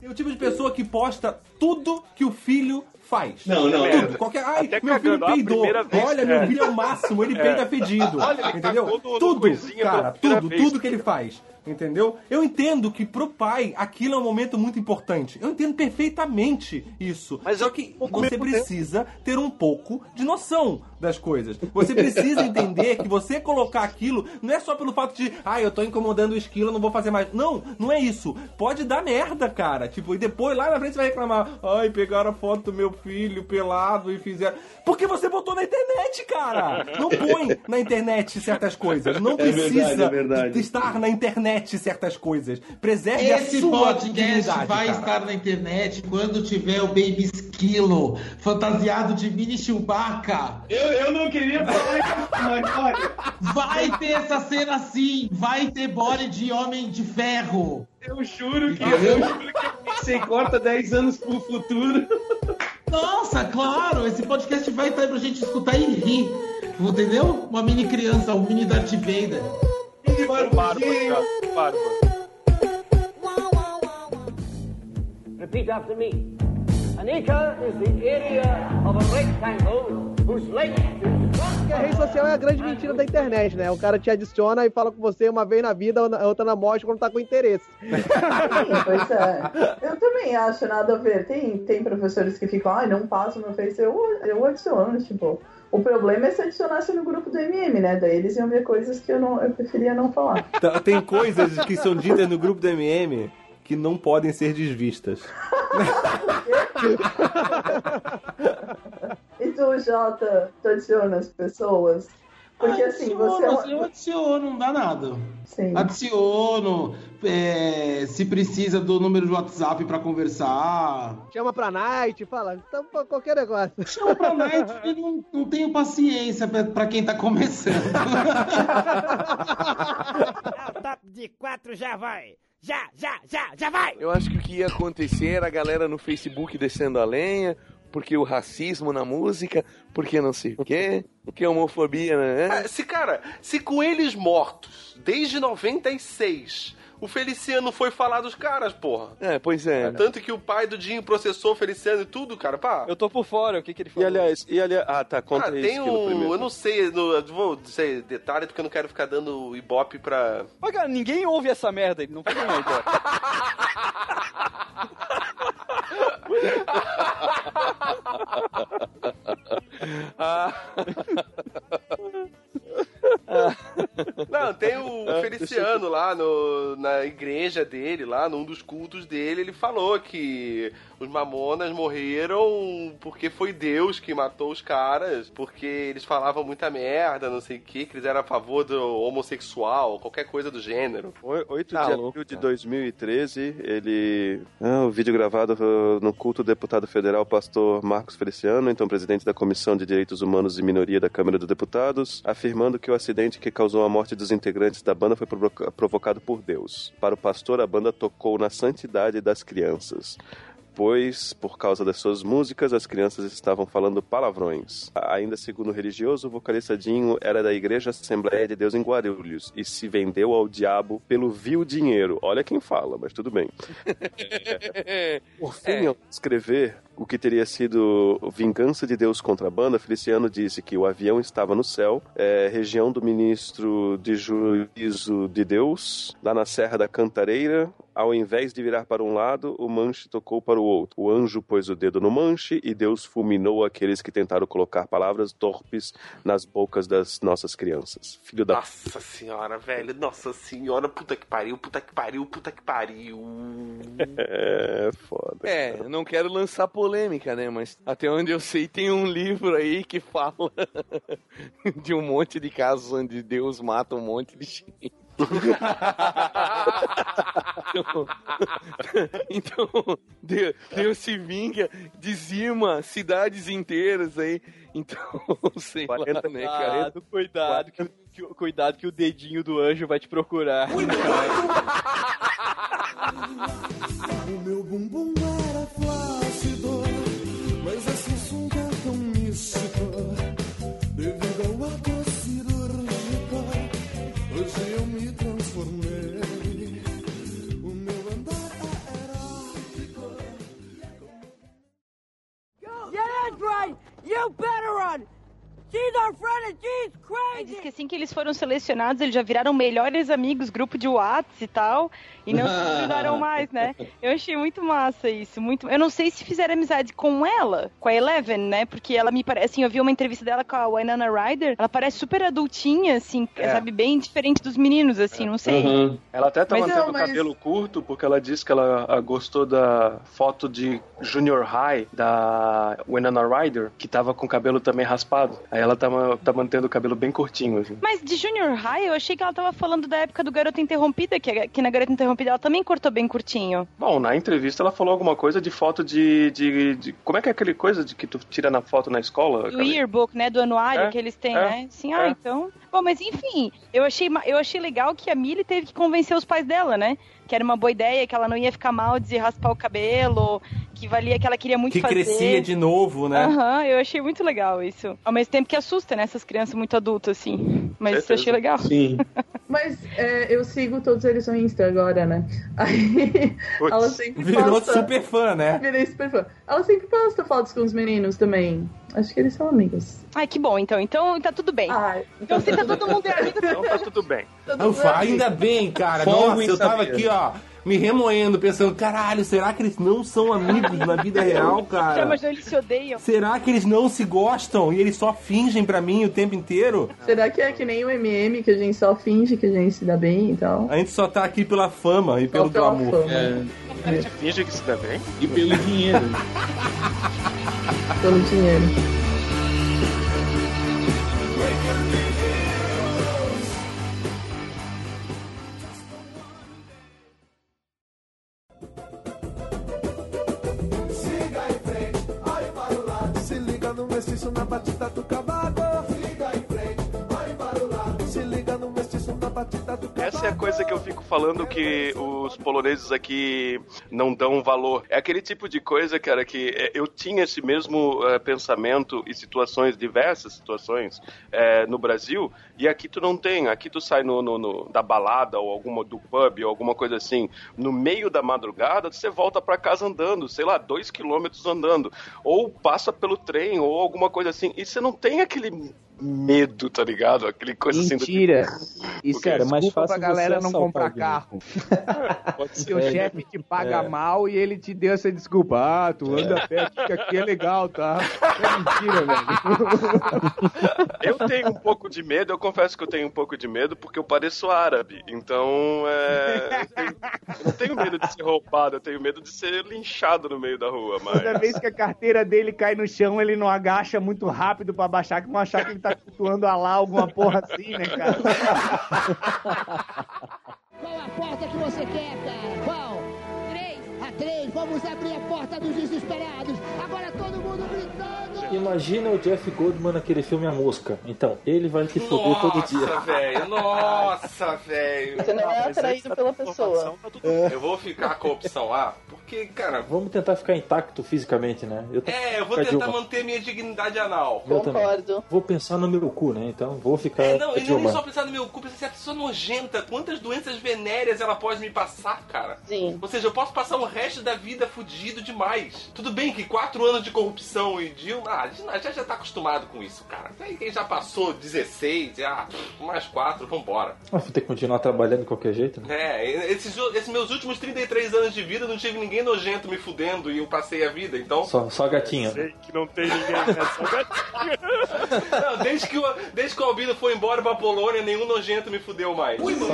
Tem o tipo de pessoa que posta tudo que o filho faz. Não, não, Tudo. Qualquer... Ai, Até meu filho peidou. Olha, meu é. filho é o máximo, ele É. peida fedido. Olha, ele entendeu? no- no tudo, coisinha cara, tudo, vez. tudo que ele faz. Entendeu? Eu entendo que pro pai aquilo é um momento muito importante. Eu entendo perfeitamente isso. Mas Só que você precisa ter um pouco de noção das coisas. Você precisa entender que você colocar aquilo não é só pelo fato de, ah, eu tô incomodando o esquilo, eu não vou fazer mais. Não, não é isso. Pode dar merda, cara. Tipo, e depois lá na frente você vai reclamar, ai, pegaram a foto do meu filho pelado e fizeram. Porque você botou na internet, cara. Não põe na internet certas coisas. Não É verdade, precisa é verdade. estar na internet certas coisas. Preserve Esse a sua podcast vai cara. estar na internet quando tiver o Baby Esquilo fantasiado de mini Chewbacca. Eu, eu não queria falar isso, mas olha. Vai ter essa cena assim, vai ter body de homem de ferro. Eu juro que eu juro que você corta 10 anos pro futuro. Nossa, claro, esse podcast vai estar aí pra gente escutar e rir. Entendeu? Uma mini criança, um mini Darth Vader. Mini barba. Repeat after me. A rectangle whose length is Porque a rede social é a grande mentira da internet, né? O cara te adiciona e fala com você uma vez na vida, a outra na morte, quando tá com interesse. Pois é. Eu também acho nada a ver. Tem, tem professores que ficam, ai, não passo no Face. Eu, eu adiciono, tipo, O problema é se adicionasse no grupo do MM, né? Daí eles iam ver coisas que eu, não, eu preferia não falar. Tá- Tem coisas que são ditas no grupo do MM que não podem ser desvistas. E tu, Jota, tu adiciona as pessoas? Porque assim, você é Adiciono, uma... Eu adiciono, não dá nada. Sim. Adiciono, é, se precisa do número de WhatsApp pra conversar. Chama pra night, fala, então, qualquer negócio. Chama pra night, eu não, não tenho paciência pra, pra quem tá começando. Top de quatro já vai! Já, já, já, já vai! Eu acho que o que ia acontecer era a galera no Facebook descendo a lenha, porque o racismo na música, porque não sei o quê, porque a homofobia, né? Ah, Se, cara, se com eles mortos, desde 96, o Feliciano foi falar dos caras, porra. É, pois é. Tanto que o pai do Dinho processou o Feliciano e tudo, cara, pá. Eu tô por fora, o que que ele E falou? aliás, e aliás, ah, tá, conta Ah, isso tem um. primeiro. Eu não sei, no, eu vou dizer detalhe porque eu não quero ficar dando ibope pra. Mas, cara, ninguém ouve essa merda, ele não nem aí, cara. Ah. Não, tem o Ah, Feliciano lá no, na igreja dele, lá num dos cultos dele, ele falou que os mamonas morreram porque foi Deus que matou os caras, porque eles falavam muita merda, não sei o que, que eles eram a favor do homossexual, qualquer coisa do gênero. O- 8 Tá de louco, abril de 2013, ele. Ah, o vídeo gravado no culto do deputado federal pastor Marcos Feliciano, então presidente da Comissão de Direitos Humanos e Minoria da Câmara dos Deputados, afirmando que o acidente que causou a morte dos integrantes da banda foi provoca- provocado por Deus. Para o pastor, a banda tocou na santidade das crianças. Pois, por causa das suas músicas, as crianças estavam falando palavrões. Ainda segundo o religioso, o vocalista Dinho era da Igreja Assembleia de Deus em Guarulhos e se vendeu ao diabo pelo vil dinheiro. Olha quem fala, mas tudo bem. Por fim, ao escrever o que teria sido vingança de Deus contra a banda, Feliciano disse que o avião estava no céu, é, região do ministro de juízo de Deus, lá na Serra da Cantareira. Ao invés de virar para um lado, o manche tocou para o outro. O anjo pôs o dedo no manche e Deus fulminou aqueles que tentaram colocar palavras torpes nas bocas das nossas crianças. Filho da Nossa senhora, velho. Nossa senhora, puta que pariu, puta que pariu, puta que pariu. É, foda. É, eu não quero lançar polêmica, né? Mas até onde eu sei, tem um livro aí que fala de um monte de casos onde Deus mata um monte de gente. então, então Deus, Deus se vinga, dizima cidades inteiras aí. Então, sei lá, né, cara? Cuidado, cuidado, que, o- que cuidado que o dedinho do anjo vai te procurar. O meu bumbum era You better run! She's our friend and she's crazy! Diz que assim que eles foram selecionados, eles já viraram melhores amigos, grupo de Whats e tal, e não se desgrudaram mais, né? Eu achei muito massa isso, muito. Eu não sei se fizeram amizade com ela, com a Eleven, né? Porque ela me parece, assim, eu vi uma entrevista dela com a Winona Ryder, ela parece super adultinha, assim, É. sabe, bem diferente dos meninos, assim, não sei. Ela até tá Mas mantendo não, o mas- cabelo curto porque ela disse que ela ah, gostou da foto de Junior High da Winona Ryder, que tava com o cabelo também raspado. Aí ela tá, tá mantendo o cabelo bem curtinho, assim. Mas de Junior High, eu achei que ela tava falando da época do Garota Interrompida, que, que na Garota Interrompida ela também cortou bem curtinho. Bom, na entrevista ela falou alguma coisa de foto de, de, de- Como é que é aquele coisa de que tu tira na foto na escola? Cara? yearbook, né? Do anuário É, que eles têm, é, né? Sim, ah, é. então. Bom, mas enfim, eu achei, eu achei legal que a Millie teve que convencer os pais dela, né? Que era uma boa ideia, que ela não ia ficar mal de raspar o cabelo, que valia que ela queria muito Que fazer. crescia de novo, né? Aham, eu achei muito legal isso. Ao mesmo tempo que assusta, né? Essas crianças muito adultas, assim. Mas eu achei legal. Sim. Mas é, eu sigo todos eles no Insta agora, né? Aí ela sempre Virou posta... super fã, né? Virei super fã. Ela sempre posta fotos com os meninos também. Acho que eles são amigos. Ai, que bom, então. Então tá tudo bem. então se tá todo mundo é amigo, Então tá tudo bem. Ufa, ainda bem, cara. Folga Nossa, eu tava aqui, ó. Me remoendo, pensando, caralho, será que eles não são amigos na vida real, cara? imaginou eles se odeiam? Será que eles não se gostam e eles só fingem pra mim o tempo inteiro? Será que é que nem o MM, que a gente só finge que a gente se dá bem e tal? A gente só tá aqui pela fama e pelo pela glamour. fama. É. A gente finge que se dá bem. E pelo dinheiro. Pelo dinheiro. Coisa que eu fico falando que os poloneses aqui não dão valor. É aquele tipo de coisa, cara, que é, eu tinha esse mesmo eh, pensamento e situações, diversas situações eh, no Brasil, e aqui tu não tem. Aqui tu sai no, no- no- da balada ou alguma do pub ou alguma coisa assim, no meio da madrugada, você volta pra casa andando, sei lá, dois quilômetros andando, ou passa pelo trem ou alguma coisa assim, e você não tem aquele medo, tá ligado? Aquele coisa assim do Mentira. tipo, Isso Porque é era mais desculpa fácil pra galera você não comprar alguém. carro. Porque o É. chefe te paga É. mal e ele te deu essa desculpa. Ah, tu anda a pé aqui, que aqui é legal, tá? É mentira, velho. Eu tenho um pouco de medo, eu confesso que eu tenho um pouco de medo porque eu pareço árabe. Então, é, eu, tenho- eu não tenho medo de ser roubado, eu tenho medo de ser linchado no meio da rua, mas. Toda vez que a carteira dele cai no chão, ele não agacha muito rápido pra baixar, que vão achar que ele tá cultuando Alá, alguma porra assim, né, cara? Qual a porta que você quer, cara? Qual? Três. Vamos abrir a porta dos desesperados. Agora todo mundo gritando. Imagina o Jeff Goldman naquele filme A Mosca. Então, ele vai te foder todo dia. Nossa, velho, nossa, velho. Você não é atraído pela pessoa. Eu vou ficar com a opção A, porque, cara. Vamos tentar ficar intacto fisicamente, né? Eu tô- É, eu vou tentar Dilma. manter minha dignidade anal. Eu também. Vou pensar no meu cu, né? Então vou ficar. É, não, e não é nem só pensar no meu cu, pensar se a pessoa nojenta, quantas doenças venéreas ela pode me passar, cara? Sim. Ou seja, eu posso passar o resto da vida fudido demais. Tudo bem que quatro anos de corrupção e Dilma, ah, a gente já tá acostumado com isso, cara. Aí quem já passou 16, ah, mais quatro, vambora. Ah, vou ter que continuar trabalhando de qualquer jeito, né? É, esses, esses meus últimos 33 anos de vida não tive ninguém nojento me fudendo e eu passei a vida, então. Só, só gatinha. Sei que não tem ninguém, né? Só gatinho. Não, desde que, o, desde que o Albino foi embora pra Polônia, nenhum nojento me fudeu mais. Ui, mano.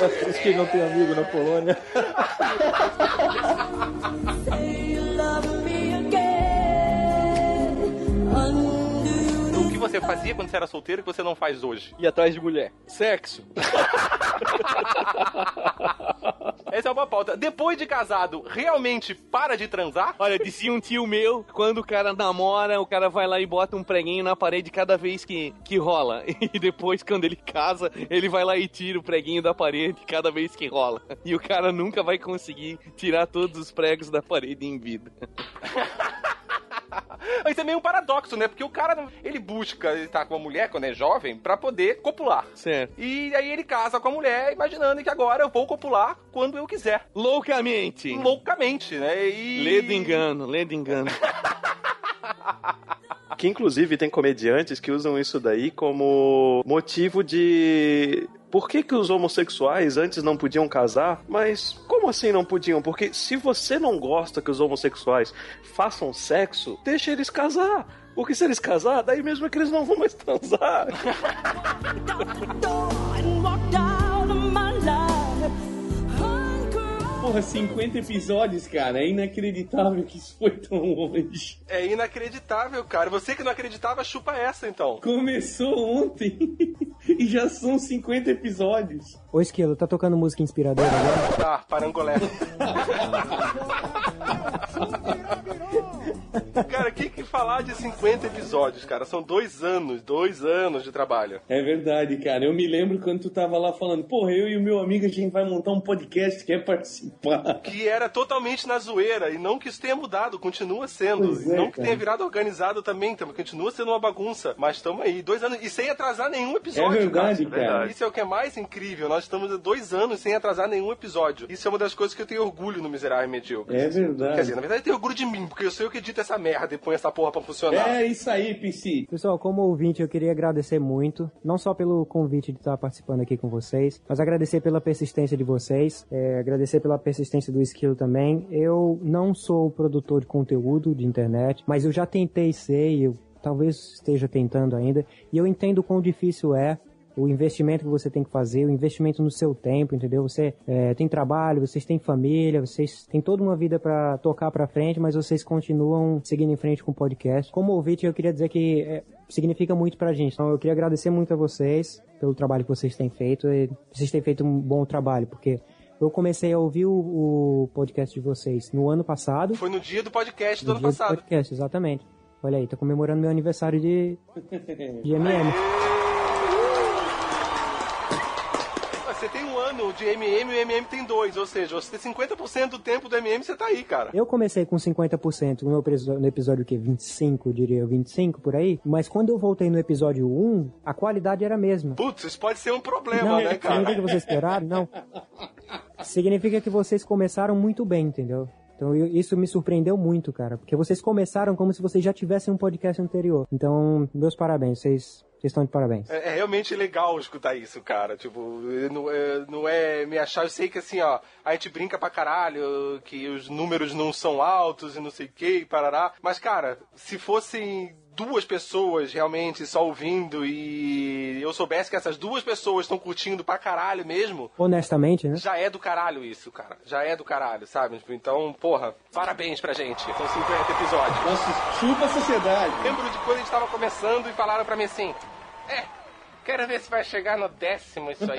É por isso que não tem amigo na Polônia. fazia quando você era solteiro que você não faz hoje? E atrás de mulher. Sexo. Essa é uma pauta. Depois de casado, realmente para de transar? Olha, dizia um tio meu, quando o cara namora, o cara vai lá e bota um preguinho na parede cada vez que, que rola. E depois, quando ele casa, ele vai lá e tira o preguinho da parede cada vez que rola. E o cara nunca vai conseguir tirar todos os pregos da parede em vida. Isso é meio um paradoxo, né? Porque o cara, ele busca estar com a mulher quando é jovem pra poder copular. Certo. E aí ele casa com a mulher imaginando que agora eu vou copular quando eu quiser. Loucamente. Loucamente, né? E... Lê do engano, lê do engano. Que inclusive tem comediantes que usam isso daí como motivo de. Por que, que os homossexuais antes não podiam casar? Mas como assim não podiam? Porque se você não gosta que os homossexuais façam sexo, deixa eles casar. Porque se eles casar, daí mesmo é que eles não vão mais transar. Porra, 50 episódios, cara. É inacreditável que isso foi tão longe. É inacreditável, cara. Você que não acreditava, chupa essa então. Começou ontem e já são 50 episódios. Ô Esquilo, tá tocando música inspiradora agora? Tá, parangolé. cara, o que, que falar de 50 episódios, cara? São dois anos, dois anos de trabalho. É verdade, cara. Eu me lembro quando tu tava lá falando, porra, eu e o meu amigo a gente vai montar um podcast, quer participar? Que era totalmente na zoeira, e não que isso tenha mudado, continua sendo. É, não que cara. tenha virado organizado também, também continua sendo uma bagunça. Mas estamos aí, dois anos, e sem atrasar nenhum episódio. É verdade, cara. Isso é o que é mais incrível. Nós estamos há dois anos sem atrasar nenhum episódio. Isso é uma das coisas que eu tenho orgulho no Miserável Medíocre. É verdade. Quer dizer, na verdade eu tenho orgulho de mim, porque eu sei o que edita essa merda. e põe essa porra pra funcionar. É isso aí, PC. Pessoal, como ouvinte, eu queria agradecer muito, não só pelo convite de estar participando aqui com vocês, mas agradecer pela persistência de vocês, é, agradecer pela persistência do Skill também. Eu não sou produtor de conteúdo de internet, mas eu já tentei ser e eu talvez esteja tentando ainda, e eu entendo o quão difícil é o investimento que você tem que fazer, o investimento no seu tempo, entendeu? Você é, tem trabalho, vocês têm família, vocês têm toda uma vida para tocar para frente, mas vocês continuam seguindo em frente com o podcast. Como ouvinte, eu queria dizer que é, significa muito pra gente. Então, eu queria agradecer muito a vocês pelo trabalho que vocês têm feito. E vocês têm feito um bom trabalho, porque eu comecei a ouvir o, o podcast de vocês no ano passado. Foi no dia do podcast do no ano dia do passado. podcast, exatamente. Olha aí, tô comemorando meu aniversário de, de MM. Você tem um ano de MM e o MM tem dois, ou seja, você tem 50% do tempo do MM você tá aí, cara. Eu comecei com 50% no episódio, no episódio que 25, eu diria 25 por aí, mas quando eu voltei no episódio 1, a qualidade era a mesma. Putz, isso pode ser um problema, Não, né, cara? significa que vocês esperaram? Não. Significa que vocês começaram muito bem, entendeu? Então eu- isso me surpreendeu muito, cara, porque vocês começaram como se vocês já tivessem um podcast anterior. Então, meus parabéns, vocês, vocês estão de parabéns. É, é realmente legal escutar isso, cara. Tipo, não é, não é me achar. Eu sei que assim, ó, a gente brinca pra caralho, que os números não são altos e não sei o que, e parará. Mas, cara, se fossem duas pessoas realmente só ouvindo e eu soubesse que essas duas pessoas estão curtindo pra caralho mesmo, Honestamente, né? já é do caralho isso, cara. Já é do caralho, sabe? Tipo, Então, porra, parabéns pra gente. São 50 episódios. Nossa, chupa a sociedade. Lembro de quando a gente tava começando e falaram pra mim assim: É, quero ver se vai chegar no décimo isso aí.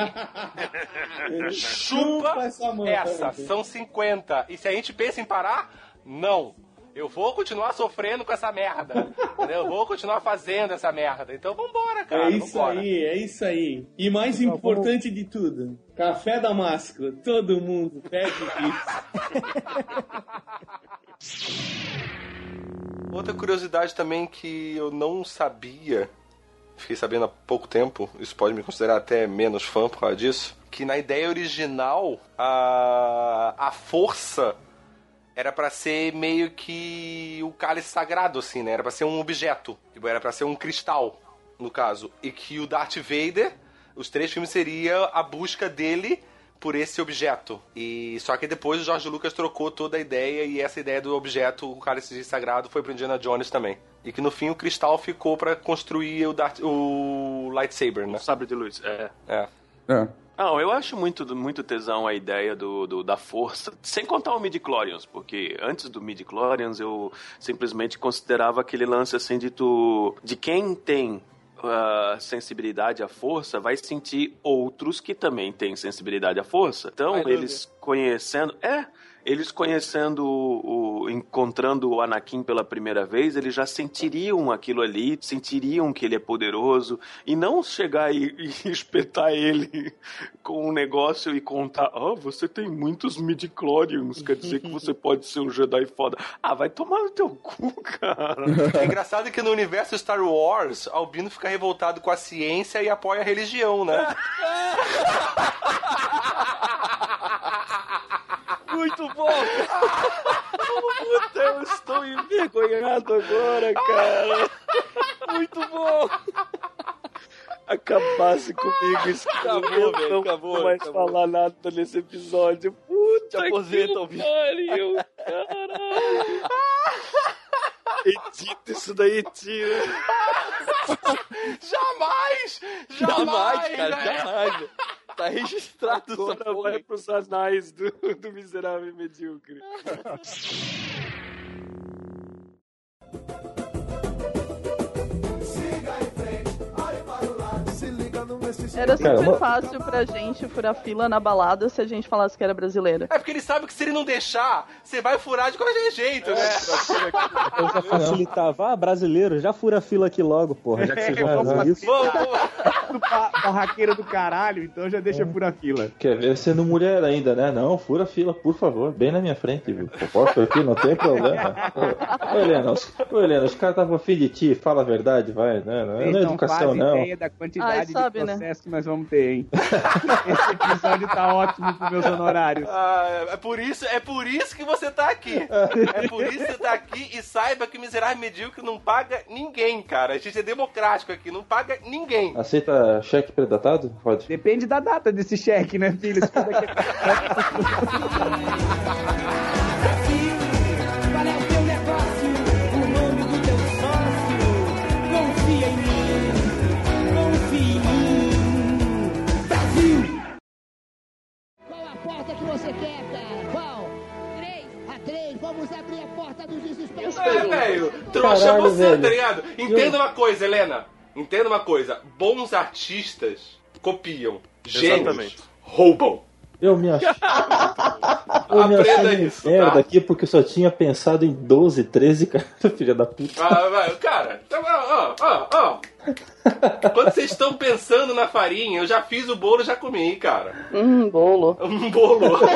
Chupa essa mão, essa, são 50. E se a gente pensa em parar, não. Eu vou continuar sofrendo com essa merda. Eu vou continuar fazendo essa merda. Então vambora, cara. É isso vambora. aí, é isso aí. E mais importante de tudo, café damasco. Todo mundo pede isso. Outra curiosidade também que eu não sabia, fiquei sabendo há pouco tempo, isso pode me considerar até menos fã por causa disso, que na ideia original a, a força era pra ser meio que o cálice sagrado, assim, né? Era pra ser um objeto, tipo, era pra ser um cristal, no caso, e que o Darth Vader, os três filmes seria a busca dele por esse objeto. E só que depois o George Lucas trocou toda a ideia e essa ideia do objeto, o cálice sagrado, foi pro Indiana Jones também. E que no fim o cristal ficou pra construir o, Darth, o lightsaber, né? Sabre de luz, é. É. Não, eu acho muito, muito tesão a ideia do, do- da força, sem contar o midi-chlorians, porque antes do midi-chlorians eu simplesmente considerava aquele lance assim de tu... de quem tem ah, sensibilidade à força vai sentir outros que também têm sensibilidade à força. Então, eles conhecendo... É... Eles conhecendo o, o- encontrando o Anakin pela primeira vez, eles já sentiriam aquilo ali, sentiriam que ele é poderoso e não chegar e, e espetar ele com um negócio e contar, ah, você tem muitos midi-chlorians, quer dizer que você pode ser um Jedi foda. Ah, vai tomar no teu cu, cara. É engraçado que no universo Star Wars, Albino fica revoltado com a ciência e apoia a religião, né? Muito bom! Puta, eu estou envergonhado agora, cara. Muito bom! Acabasse comigo, isso Acabou, velho, Não acabou, vou mais acabou. falar nada nesse episódio. Puta Te aposenta, que pariu, caralho. Edita isso daí, tira. jamais! Jamais, cara, né? jamais. Tá registrado essa Agora porra. vai pros anais do, do miserável e medíocre. Era super Caramba. fácil pra gente furar fila na balada se a gente falasse que era brasileira. É porque ele sabe que se ele não deixar, você vai furar de qualquer jeito, né? Eu já facilitava. Ah, brasileiro, já fura a fila aqui logo, porra. Já que vocês vão fazer isso. barraqueiro do caralho, então já deixa por a fila. Quer ver sendo mulher ainda, né? Não, fura a fila, por favor. Bem na minha frente, viu? Posso aqui, não tem problema. Ô, Helena, os, ô, Helena, os caras estavam afim de ti, fala a verdade, vai, né? Não é, é não educação, não. ideia da quantidade Ai, sabe, né? acesso que nós vamos ter, hein? Esse episódio tá ótimo pros meus honorários. Ah, é por isso, é por isso que você tá aqui. É por isso que você tá aqui e saiba que o miserável medíocre não paga ninguém, cara. A gente é democrático aqui, não paga ninguém. Aceita cheque predatado? Pode. Depende da data desse cheque, né, filho? cara? Qual? Três. A três. Vamos abrir a porta dos desesperados. É, velho. Trouxa Caralho, você, velho. tá ligado? Entenda uma coisa, Helena. Entenda uma coisa. Bons artistas copiam. Gênios Exatamente. roubam. Eu me achei. Eu me Aprenda achei isso, merda tá? aqui porque eu só tinha pensado em 12, 13, cara. Filha da puta. Ah, vai, cara, então, ó, ó, ó. Quando vocês estão pensando na farinha, eu já fiz o bolo, já comi, cara. Hum, bolo. Um bolo.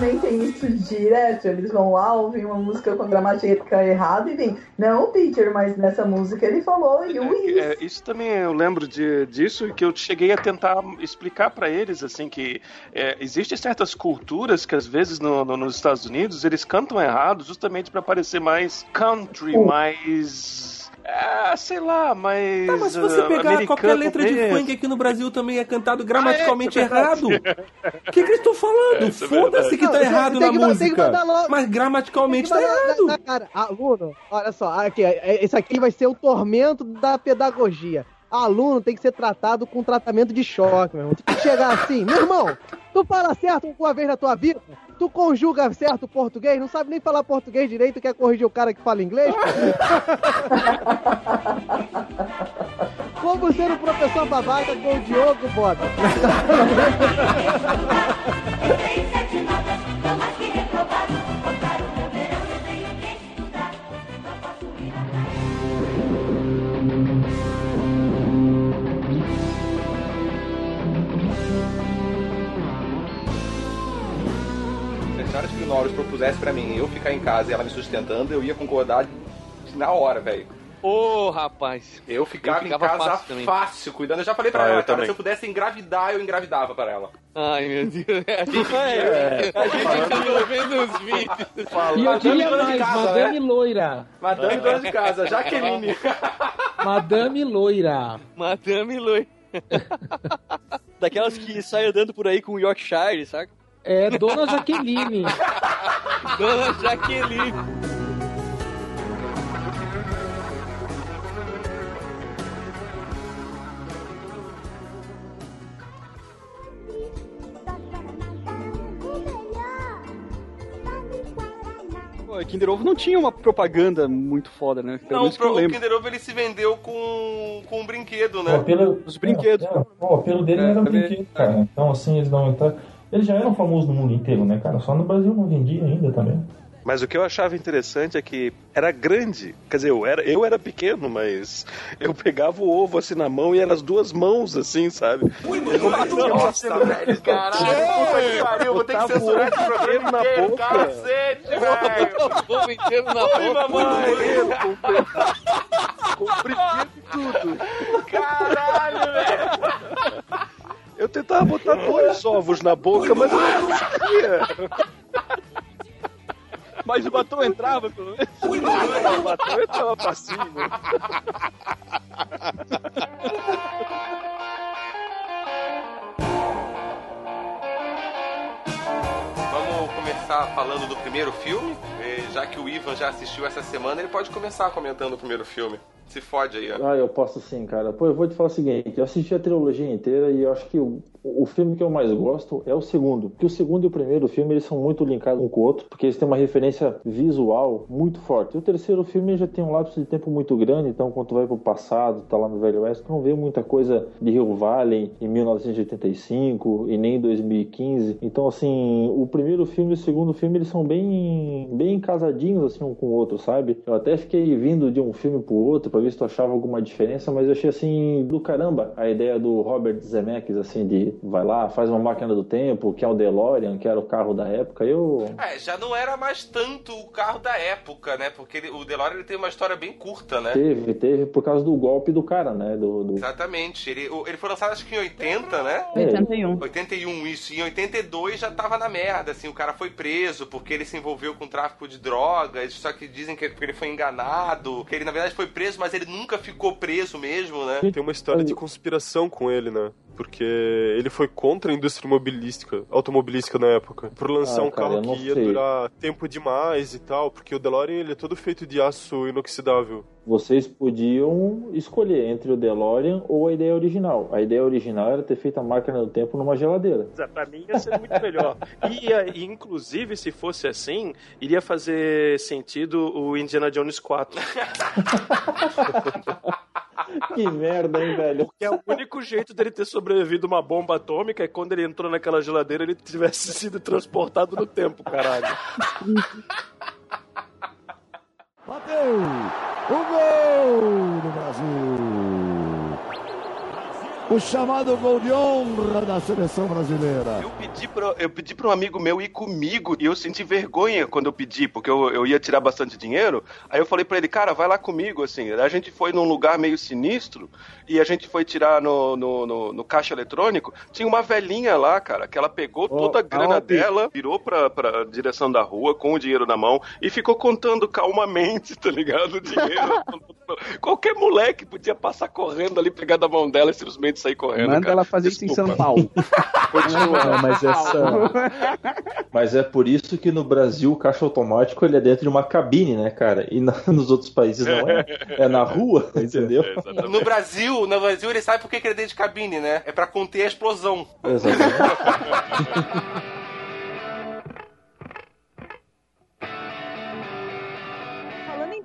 também tem isso direto. Eles vão lá, ouvem uma música com gramática errada e vem. Não, teacher, mas nessa música ele falou e o is. É, isso também eu lembro de, disso que eu cheguei a tentar explicar pra eles assim que é, existem certas culturas que às vezes no- no- nos Estados Unidos eles cantam errado justamente pra parecer mais country, mais é, sei lá, mais Tá, mas se você ah, pegar qualquer letra de mesmo. funk aqui no Brasil também é cantado gramaticalmente Ah, é? É errado. O que, que eles estão falando? Isso é Foda-se que tá Não, errado na que- tem que música. logo. Mas gramaticalmente tá errado. na- na cara. Aluno, olha só, aqui, é- esse aqui vai ser o tormento da pedagogia. Aluno tem que ser tratado com tratamento de choque, meu irmão. Tem que chegar assim, meu irmão, tu fala certo uma vez na tua vida, tu conjuga certo o português, não sabe nem falar português direito, quer corrigir o cara que fala inglês? Como ser um professor babaca com o Diogo Bota? Norris propusesse pra mim eu ficar em casa e ela me sustentando, eu ia concordar na hora, velho. Ô, rapaz. Eu ficava, ficava em casa fácil fácil, cuidando. Eu já falei pra Ah, ela, eu cara, também. se eu pudesse engravidar, eu engravidava pra ela. Ai, meu Deus. A gente, É. a gente fica vendo os vídeos. E eu diria mais, casa, Madame né? Loira. Madame dona de casa, Jaqueline. Madame Loira. Madame Lui. Daquelas que saem andando por aí com o Yorkshire, saca? É Dona Jaqueline. Dona Jaqueline. Pô, Kinder Ovo não tinha uma propaganda muito foda, né? Pelo Não, eu pro, o. Kinder Ovo ele se vendeu com, com um brinquedo, O né? apelo, Os brinquedos. É, o apelo dele É, era um brinquedo, cara. Então, assim, eles não aumentaram. Eles já eram famosos no mundo inteiro, né, cara? Só no Brasil não vendia ainda também. Mas o que eu achava interessante é que era grande. Quer dizer, eu era, eu era pequeno, mas eu pegava o ovo assim na mão e eram as duas mãos assim, sabe? Nossa, velho, caralho, puta que pariu, vou ter que censurar esse programa na inteiro, boca. cacete, velho. Ovo inteiro na Oi, boca. mamãe. Com brinquedo e tudo. Caralho, velho. Eu tentava botar dois ovos na boca, mas eu não conseguia. Mas o batom entrava, pelo menos. O batom entrava pra cima. Vamos começar falando do primeiro filme. Eh, Já que o Ivan já assistiu essa semana, ele pode começar comentando o primeiro filme. Se fode aí, ó. Ah, eu posso sim, cara. Pô, eu vou te falar o seguinte: eu assisti a trilogia inteira e eu acho que o, o filme que eu mais gosto é o segundo. Porque o segundo e o primeiro filme eles são muito linkados um com o outro, porque eles têm uma referência visual muito forte. E o terceiro filme já tem um lapso de tempo muito grande, então quando tu vai pro passado, tá lá no Velho Oeste, tu não vê muita coisa de Rio Valley em 1985 e nem em 2015. Então, assim, o primeiro filme e o segundo filme eles são bem, bem casadinhos assim um com o outro, sabe? Eu até fiquei vindo de um filme pro outro tinha visto, achava alguma diferença, mas eu achei assim, do caramba, a ideia do Robert Zemeckis, assim, de vai lá, faz uma máquina do tempo, que é o DeLorean, que era o carro da época, eu... É, já não era mais tanto o carro da época, né? Porque ele- o DeLorean ele tem uma história bem curta, né? Teve, teve por causa do golpe do cara, né? Do, do... Exatamente. Ele, ele foi lançado acho que em 80, né? É. 81. 81, isso. Em 82 já tava na merda, assim. O cara foi preso porque ele se envolveu com tráfico de drogas. Só que dizem que ele foi enganado. Que ele, na verdade, foi preso, mas ele nunca ficou preso mesmo, né? Tem uma história de conspiração com ele, né? Porque ele foi contra a indústria mobilística, automobilística na época. Por lançar Ah, um cara, carro que ia sei. durar tempo demais e tal. Porque o DeLorean ele é todo feito de aço inoxidável. Vocês podiam escolher entre o DeLorean ou a ideia original. A ideia original era ter feito a máquina do tempo numa geladeira. Pra mim ia ser muito melhor. Ia, e, inclusive, se fosse assim, iria fazer sentido o Indiana Jones 4. que merda, hein, velho? Porque é o único jeito dele ter sobrevivido a uma bomba atômica é quando ele entrou naquela geladeira ele tivesse sido transportado no tempo, caralho. Bateu! O gol do Brasil! O chamado gol de honra da seleção brasileira. Eu pedi pra, eu pedi pra um amigo meu ir comigo e eu senti vergonha quando eu pedi, porque eu, eu ia tirar bastante dinheiro. Aí eu falei pra ele, cara, vai lá comigo, assim. A gente foi num lugar meio sinistro e a gente foi tirar no, no, no- no caixa eletrônico. Tinha uma velhinha lá, cara, que ela pegou toda a grana Alpe. dela, virou pra, pra direção da rua com o dinheiro na mão e ficou contando calmamente, tá ligado? O dinheiro. Qualquer moleque podia passar correndo ali, pegar da mão dela e simplesmente sair correndo. Manda cara. ela fazer isso em Desculpa. São Paulo. Não, mas essa. Mas é por isso que no Brasil o caixa automático ele é dentro de uma cabine, né, cara? E na- nos outros países não é. É na rua, entendeu? No Brasil, no Brasil ele sabe por que que ele é dentro de cabine, né? É pra conter a explosão. Exatamente.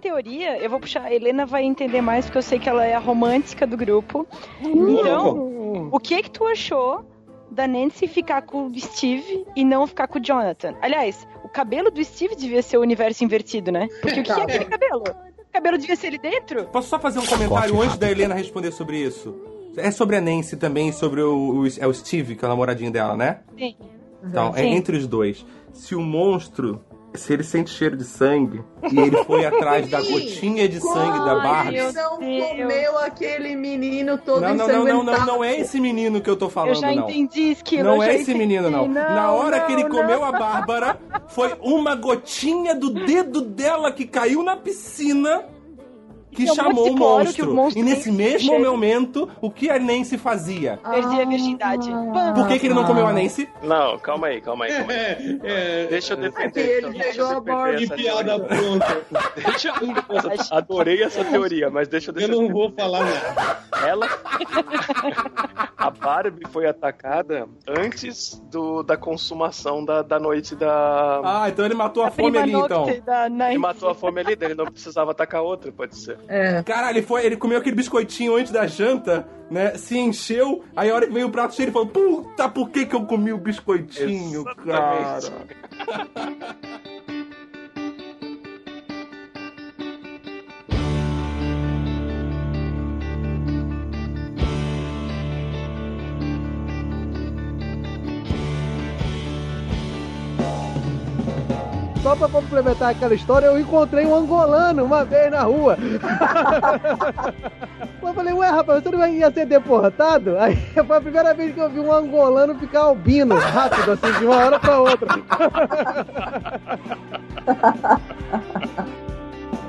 teoria, eu vou puxar. A Helena vai entender mais, porque eu sei que ela é a romântica do grupo. Então, o que que tu achou da Nancy ficar com o Steve e não ficar com o Jonathan? Aliás, o cabelo do Steve devia ser o universo invertido, né? Porque o que é aquele cabelo? O cabelo devia ser ele dentro? Posso só fazer um comentário antes da Helena responder sobre isso? É sobre a Nancy também, sobre o, o- é o Steve, que é o namoradinho dela, né? Sim. Então, é Sim. entre os dois. Se o monstro, se ele sente cheiro de sangue e ele foi atrás da gotinha de sangue da Barbie. Ele não comeu aquele menino todo Não, não, não, não, não, ensanguentado. não é esse menino que eu tô falando, Eu já não. entendi, Esquilo. Não é esse entendi. menino, não. Na hora que ele não, comeu não. a Bárbara, foi uma gotinha do dedo dela que caiu na piscina que Tem um chamou de que monstro. o monstro E nesse mesmo cheira. momento, o que a Nancy fazia? Perdi a virgindade. Por que, que ele não comeu a Nancy? Não, calma aí, calma aí. Calma aí. Deixa eu defender. Ele eu pegou a defender essa Que piada pronta. Deixa eu... Adorei essa teoria, mas deixa eu Eu deixar não vou falar nada. Ela. A Barbie foi atacada antes do, da consumação da, da noite da. Ah, então ele matou a, fome Prima ali, então. Ele matou a fome ali, ele não precisava atacar outra, pode ser. É. Cara, ele foi, ele comeu aquele biscoitinho antes da janta, né? Se encheu, aí a hora que veio o prato cheio, ele falou: Puta, por que, que eu comi o biscoitinho, cara? Só pra complementar aquela história, eu encontrei um angolano uma vez na rua. eu falei, ué, rapaz, você não ia ser deportado? Aí foi a primeira vez que eu vi um angolano ficar albino, rápido, assim, de uma hora pra outra.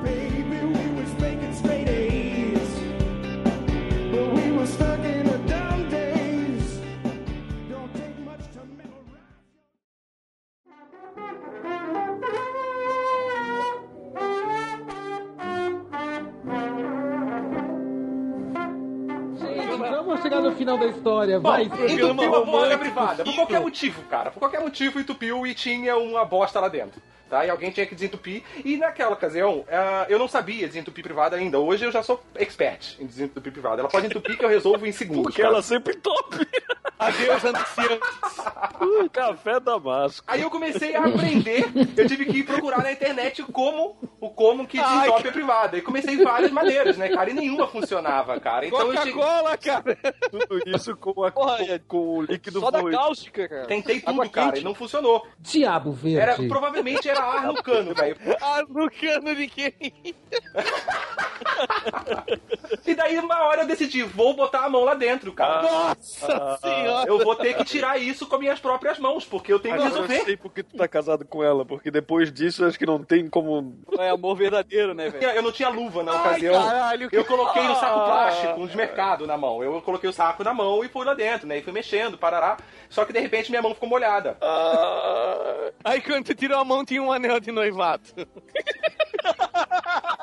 Baby, we was making straight A's. But we were stuck final da história, vai. Entupiu a porta privada. Por qualquer motivo, cara. Por qualquer motivo entupiu e tinha uma bosta lá dentro. Tá? E alguém tinha que desentupir. E naquela ocasião, ah, eu não sabia desentupir privada ainda. Hoje eu já sou expert em desentupir privada. Ela pode entupir que eu resolvo em segundos. Porque cara. ela sempre top. Adeus, anunciantes. Uh, café damasco. Aí eu comecei a aprender, eu tive que ir procurar na internet como o como que Ai, desentopia privada. E comecei várias maneiras, né, cara? E nenhuma funcionava, cara. Então eu cheguei... Coca-Cola, cara. Tudo isso com, a, com, com o líquido Só da fluido. cáustica, cara. Tentei tudo, Água cara, quente. e não funcionou. Diabo verde. Era, provavelmente era ar no cano, velho. Ah, no cano de quem? E daí, uma hora eu decidi, vou botar a mão lá dentro, cara. Nossa senhora. Eu vou ter que tirar isso com minhas próprias mãos, porque eu tenho que Agora eu resolver. sei porque tu tá casado com ela, porque depois disso acho que não tem como. É amor verdadeiro, né, velho? Eu não tinha luva na Ai, ocasião. caralho, que- eu coloquei no saco Ah. plástico de mercado na mão. Eu coloquei o saco na mão e fui lá dentro, né? E fui mexendo, parará. Só que de repente minha mão ficou molhada. Ah. Aí quando tu tirou a mão tinha um anel de noivado.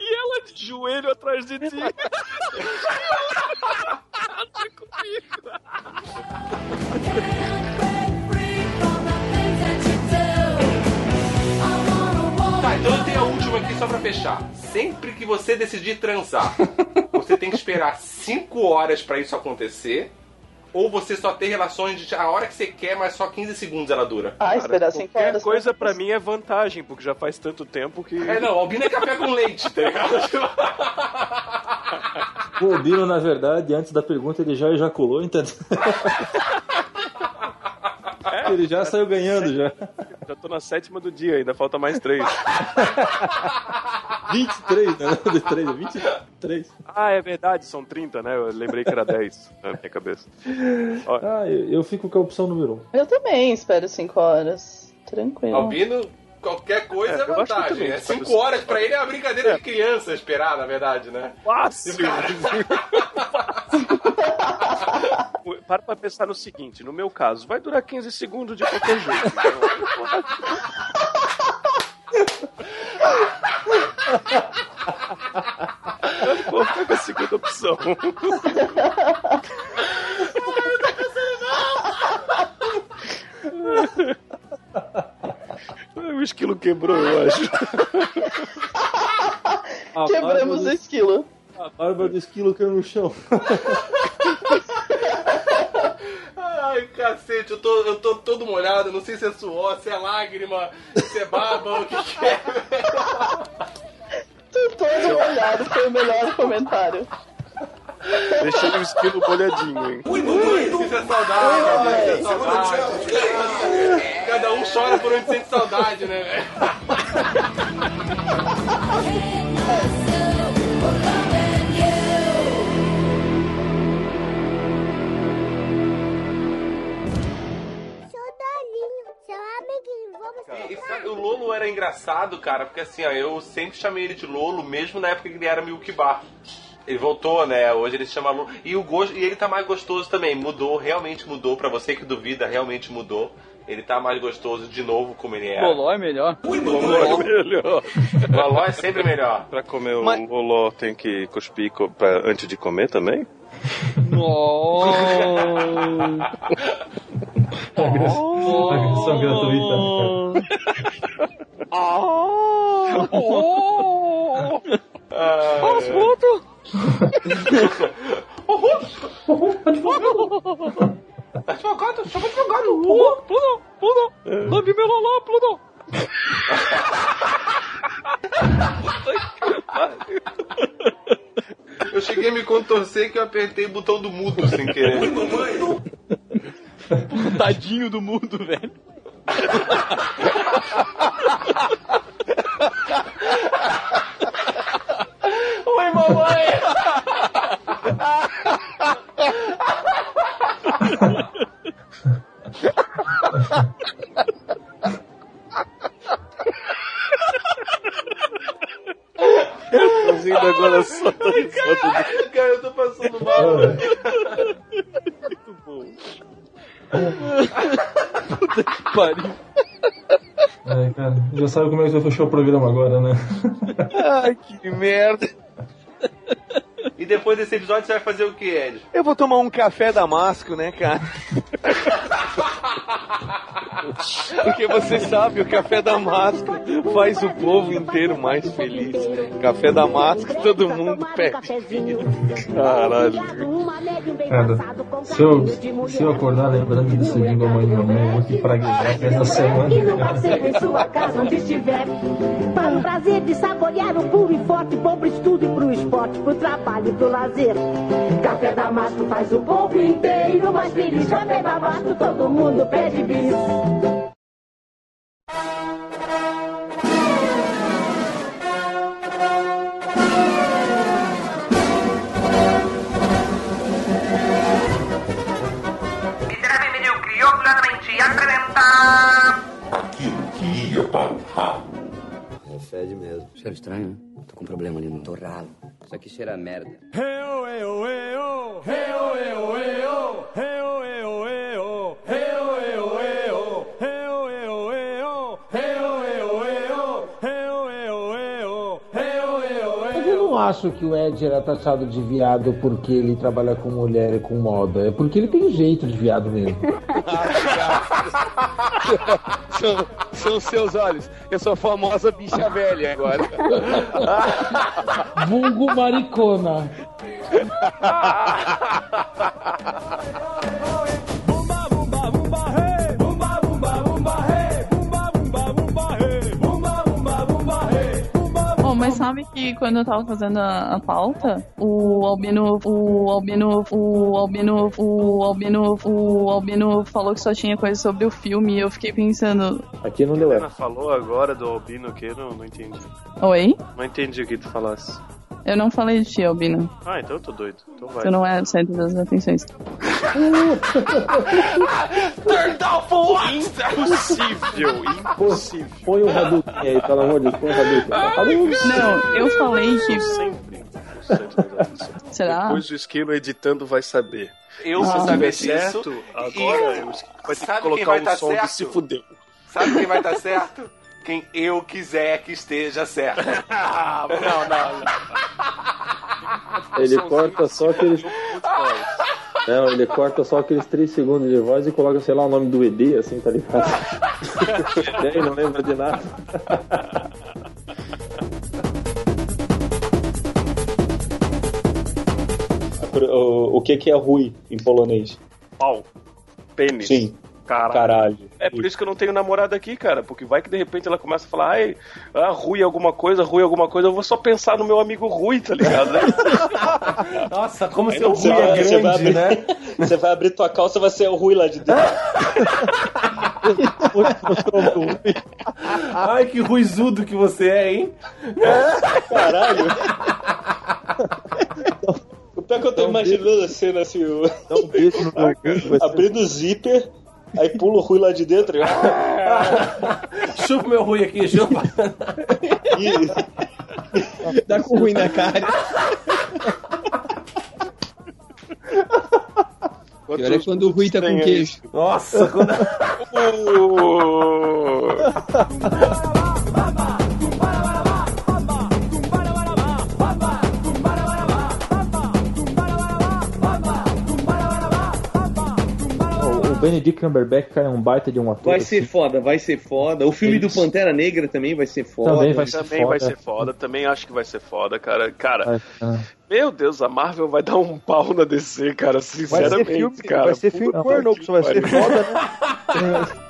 E ela de joelho atrás de ti. Tá, então eu tenho a última aqui só pra fechar. Sempre que você decidir transar, você tem que esperar 5 horas pra isso acontecer. Ou você só ter relações de a hora que você quer, mas só 15 segundos ela dura. Ah, esperar cinco Qualquer horas. coisa pra mim é vantagem, porque já faz tanto tempo que. É, não, Albino é café com leite, tá ligado? O Albino, na verdade, antes da pergunta, ele já ejaculou, entendeu? Ele já saiu ganhando, já. Já tô na sétima do dia, ainda falta mais três. 23, né? De 3, 23. Ah, é verdade, são 30, né? Eu lembrei que era 10 na minha cabeça. Ó, Ah, eu, eu fico com a opção número 1. Eu também espero 5 horas. Tranquilo. Albino, qualquer coisa É, é, eu vantagem. também, sabe? 5 horas pra ele é uma brincadeira de criança esperar, na verdade, né? Fácil! Para pra pensar no seguinte, no meu caso, vai durar 15 segundos de qualquer jeito. Vou ficar com a segunda opção. O esquilo quebrou, eu acho. Quebramos o esquilo. A barba do esquilo caiu no chão. Ai, cacete, eu tô, eu tô todo molhado, não sei se é suor, se é lágrima, se é baba, o que, que é. Tô todo molhado, foi o melhor comentário. Deixei o esquilo molhadinho, hein? Isso é saudade, isso é saudade. Cada um chora por onde sente saudade, né, velho? seu amiguinho, vamos E, e sabe, o Lolo era engraçado, cara, porque assim, ó, eu sempre chamei ele de Lolo, mesmo na época que ele era Milk Bar. Ele voltou, né? Hoje ele se chama Lolo. E o gosto, e ele tá mais gostoso também. Mudou, realmente mudou. Pra você que duvida, realmente mudou. Ele tá mais gostoso de novo como ele era. Boló é melhor. Loló é melhor. Loló é sempre melhor. Pra comer Mas- o loló tem que cuspir co- pra- antes de comer também? Agressão gratuita. Ah, Advogado, chama advogado. Pluto, Pluto, lambe meu loló, Pluto. Eu cheguei a me contorcer que eu apertei o botão do mudo sem querer. Tadinho do mundo, velho. Oi, mamãe! Eu tô rindo agora só da risada Caralho, cara, eu tô passando mal. Muito bom. Puta que pariu. Ai, cara, já sabe como é que vai fechar o programa agora, né? Ai, que merda. E depois desse episódio você vai fazer o que, Ed? Eu vou tomar um café damasco, né, cara? Porque você sabe, o café damasco faz o povo inteiro mais feliz. Café damasco, todo mundo pede. Caralho. Cara, se eu, se eu acordar lembrando disso de mamãe e mamãe, eu vou te praguejar essa semana. Você em sua casa onde estiver. Para o prazer de saborear o puro e forte, bom pro estudo e pro esporte, pro trabalho e pro lazer. Café Damasco faz o povo inteiro mais feliz. Café Damasco, todo mundo pede bis. Aquilo que ia para o ralo. É fede mesmo. Cheiro estranho, né? Tô com um problema ali no torralo. Isso aqui cheira a merda. Mas eu não acho que o Ed era taxado de viado porque ele trabalha com mulher e com moda. É porque ele tem jeito de viado mesmo. São, são seus olhos. Eu sou a famosa bicha velha agora. Vulgo maricona. sabe que quando eu tava fazendo a, a pauta, o Albino, o Albino, o Albino, o Albino, o Albino falou que só tinha coisa sobre o filme e eu fiquei pensando, Aqui não deu Helena falou agora do Albino que não, não entendi. oi? Não entendi o que tu falasse. Eu não falei de ti, Albino. Ah, então eu tô doido. Então vai. Tu não é o centro das atenções. Turned off what? Impossível, impossível. Põe o Hadouken aí, pelo amor de Deus, põe o Hadouken. Não, eu falei que. Sempre. Será? Depois o esquilo editando vai saber. Eu Se vou saber certo, disso. agora E- vai ter que colocar quem vai um tá som de certo? se fudeu. Sabe quem vai estar certo? Quem eu quiser que esteja certo. Ah, não, não, não. Ele corta só aqueles. Não, ele corta só aqueles 3 segundos de voz e coloca, sei lá, o nome do ED, assim, tá ligado? e aí, não lembra de nada. O, o que, que é Rui em polonês? Pau. Pênis. Sim. Caralho. Caralho. É por isso que eu não tenho namorada aqui, cara. Porque vai que de repente ela começa a falar, ai, ah, Rui alguma coisa, Rui alguma coisa, eu vou só pensar no meu amigo Rui, tá ligado? Nossa, como seu não, Rui você é vai- você vai grande, abrir- né? Você vai abrir tua calça, vai ser o Rui lá de dentro. Ai, que ruizudo que você é, hein? Caralho. O pior que eu tô imaginando a cena assim, o... Dá um beijo no meu cu, abrindo o zíper, aí pula o Rui lá de dentro. Chupa meu Rui aqui, chupa. Dá com ruim na cara. Pior é quando o Rui tá com queijo. Nossa, quando... Benedict Cumberbatch, cara, é um baita de um ator. Vai ser assim. foda, vai ser foda. O filme do Isso. Pantera Negra também vai ser foda. Também vai ser também vai foda. ser foda, também acho que vai ser foda, cara. Cara, Vai, ah. meu Deus, a Marvel vai dar um pau na DC, cara, Vai ser sinceramente, filme, cara. vai ser filme pornô, que que só vai ser foda, né?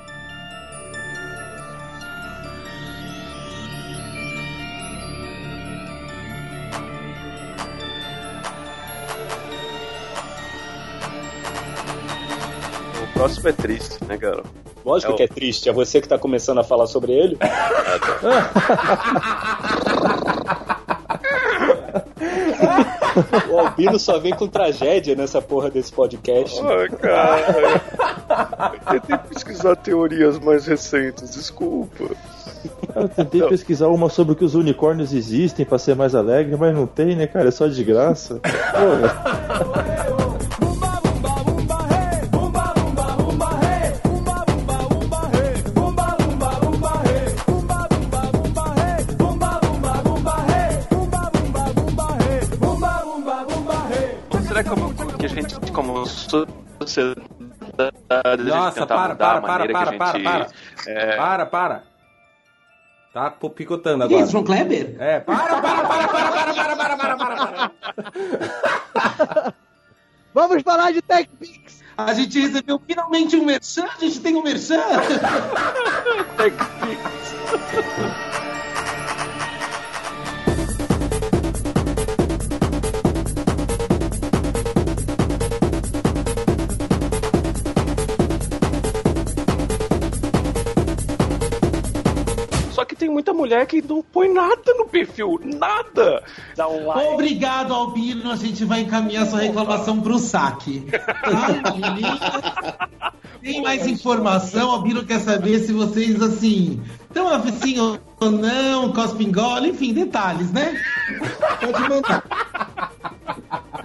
próximo é triste, né, cara? Lógico É o- que é triste, é você que tá começando a falar sobre ele. o Albino só vem com tragédia nessa porra desse podcast. Ai, cara. Eu tentei pesquisar teorias mais recentes, desculpa. Eu tentei pesquisar uma sobre que os unicórnios existem pra ser mais alegre, mas não tem, né, cara? É só de graça. Porra. a gente, como sociedade, gente Nossa, para, mudar para, a para, para, que para, a gente... para. é, Para, para. Tá picotando Que agora. isso, João Kleber? É, para, para, para, para, para, para, para, para, para. Vamos falar de TechPix. A gente recebeu finalmente um merchan, a gente tem um merchan. Só tem muita mulher que não põe nada no perfil, nada. Dá um like. Obrigado, Albino. A gente vai encaminhar sua reclamação pro saque. Tem mais informação? Albino quer saber se vocês, assim, estão assim ou não, cospingola, enfim, detalhes, né? Pode mandar.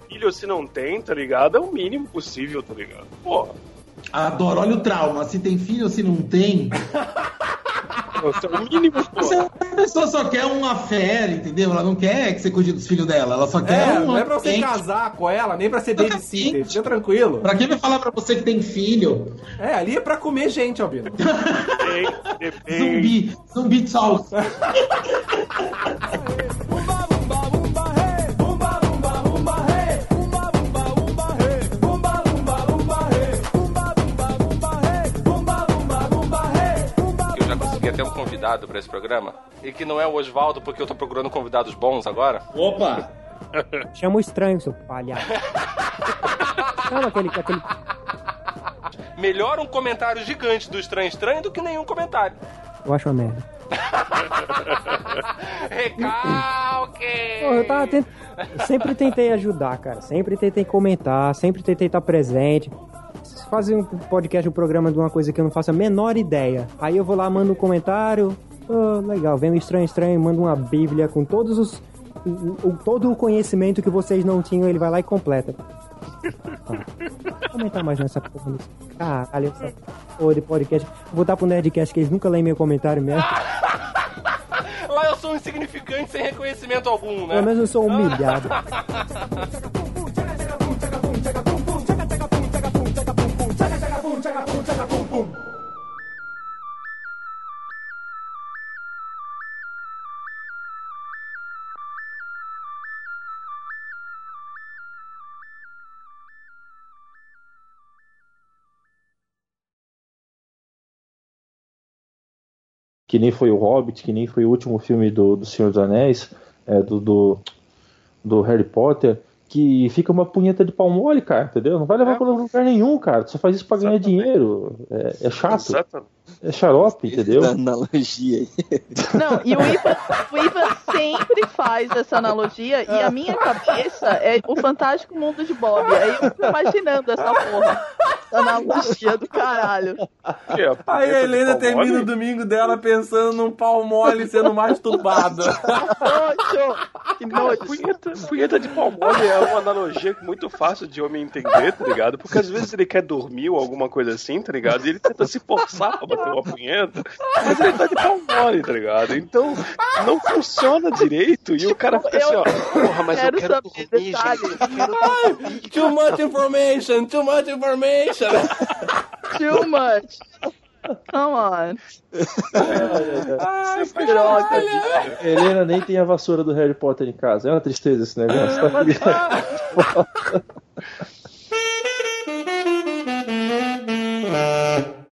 Filho, se não tem, tá ligado? É o mínimo possível, tá ligado? Porra. Adoro, olha o trauma. Se tem filho ou se não tem. Nossa, é o mínimo, Você- A pessoa só quer uma fé, entendeu? Ela não quer que você cuide dos filhos dela. Ela só quer É, um não é pra você casar com ela, nem pra ser babysitter. Fica tranquilo. Pra quem vai falar pra você que tem filho? É, ali é pra comer gente, Albino. Zumbi, zumbi salsa. até um convidado pra esse programa. E que não é o Oswaldo, porque eu tô procurando convidados bons agora. Opa! Chama o estranho, seu palhaço. Chama aquele, aquele. Melhor um comentário gigante do Estranho Estranho do que nenhum comentário. Eu acho uma merda. Recalque! Pô, eu tava tent... eu sempre tentei ajudar, cara. Sempre tentei comentar, sempre tentei estar presente. Fazer um podcast, um programa de uma coisa que eu não faço a menor ideia. Aí eu vou lá, mando um comentário. Pô, legal, vem um estranho estranho, manda uma bíblia com todos os. o- o- todo o conhecimento que vocês não tinham, ele vai lá e completa. Vou comentar mais nessa porra desse. Caralho, essa porra de podcast. Vou botar pro Nerdcast que eles nunca leem meu comentário mesmo. Lá eu sou insignificante sem reconhecimento algum, né? Pelo menos eu sou humilhado. que nem foi o Hobbit, que nem foi o último filme do, do Senhor dos Anéis, é, do, do, do Harry Potter, que fica uma punheta de pau mole, cara, entendeu? Não vai levar pra lugar nenhum, cara. Tu só faz isso pra ganhar dinheiro. É, é chato. Exatamente. É xarope, entendeu? analogia aí. Não, e o Ivan, o Ivan sempre faz essa analogia e a minha cabeça é o fantástico mundo de Bob. Aí eu fico imaginando essa porra. Essa analogia do caralho. Aí a Helena termina o domingo dela pensando num pau mole sendo masturbada. Nojo! Que Cara, punheta, punheta de pau mole é uma analogia muito fácil de homem entender, tá ligado? Porque às vezes ele quer dormir ou alguma coisa assim, tá ligado? E ele tenta se forçar pra bater uma punheta, mas ele tá de pau mole, tá ligado? Então não funciona direito e o cara fica assim, ó, porra, mas eu quero quero saber dormir, detalhes. gente, eu quero too much information, too much information. Too much. Come on. Ai, que droga. Helena nem tem a vassoura do Harry Potter em casa. É uma tristeza esse negócio. Ah, tá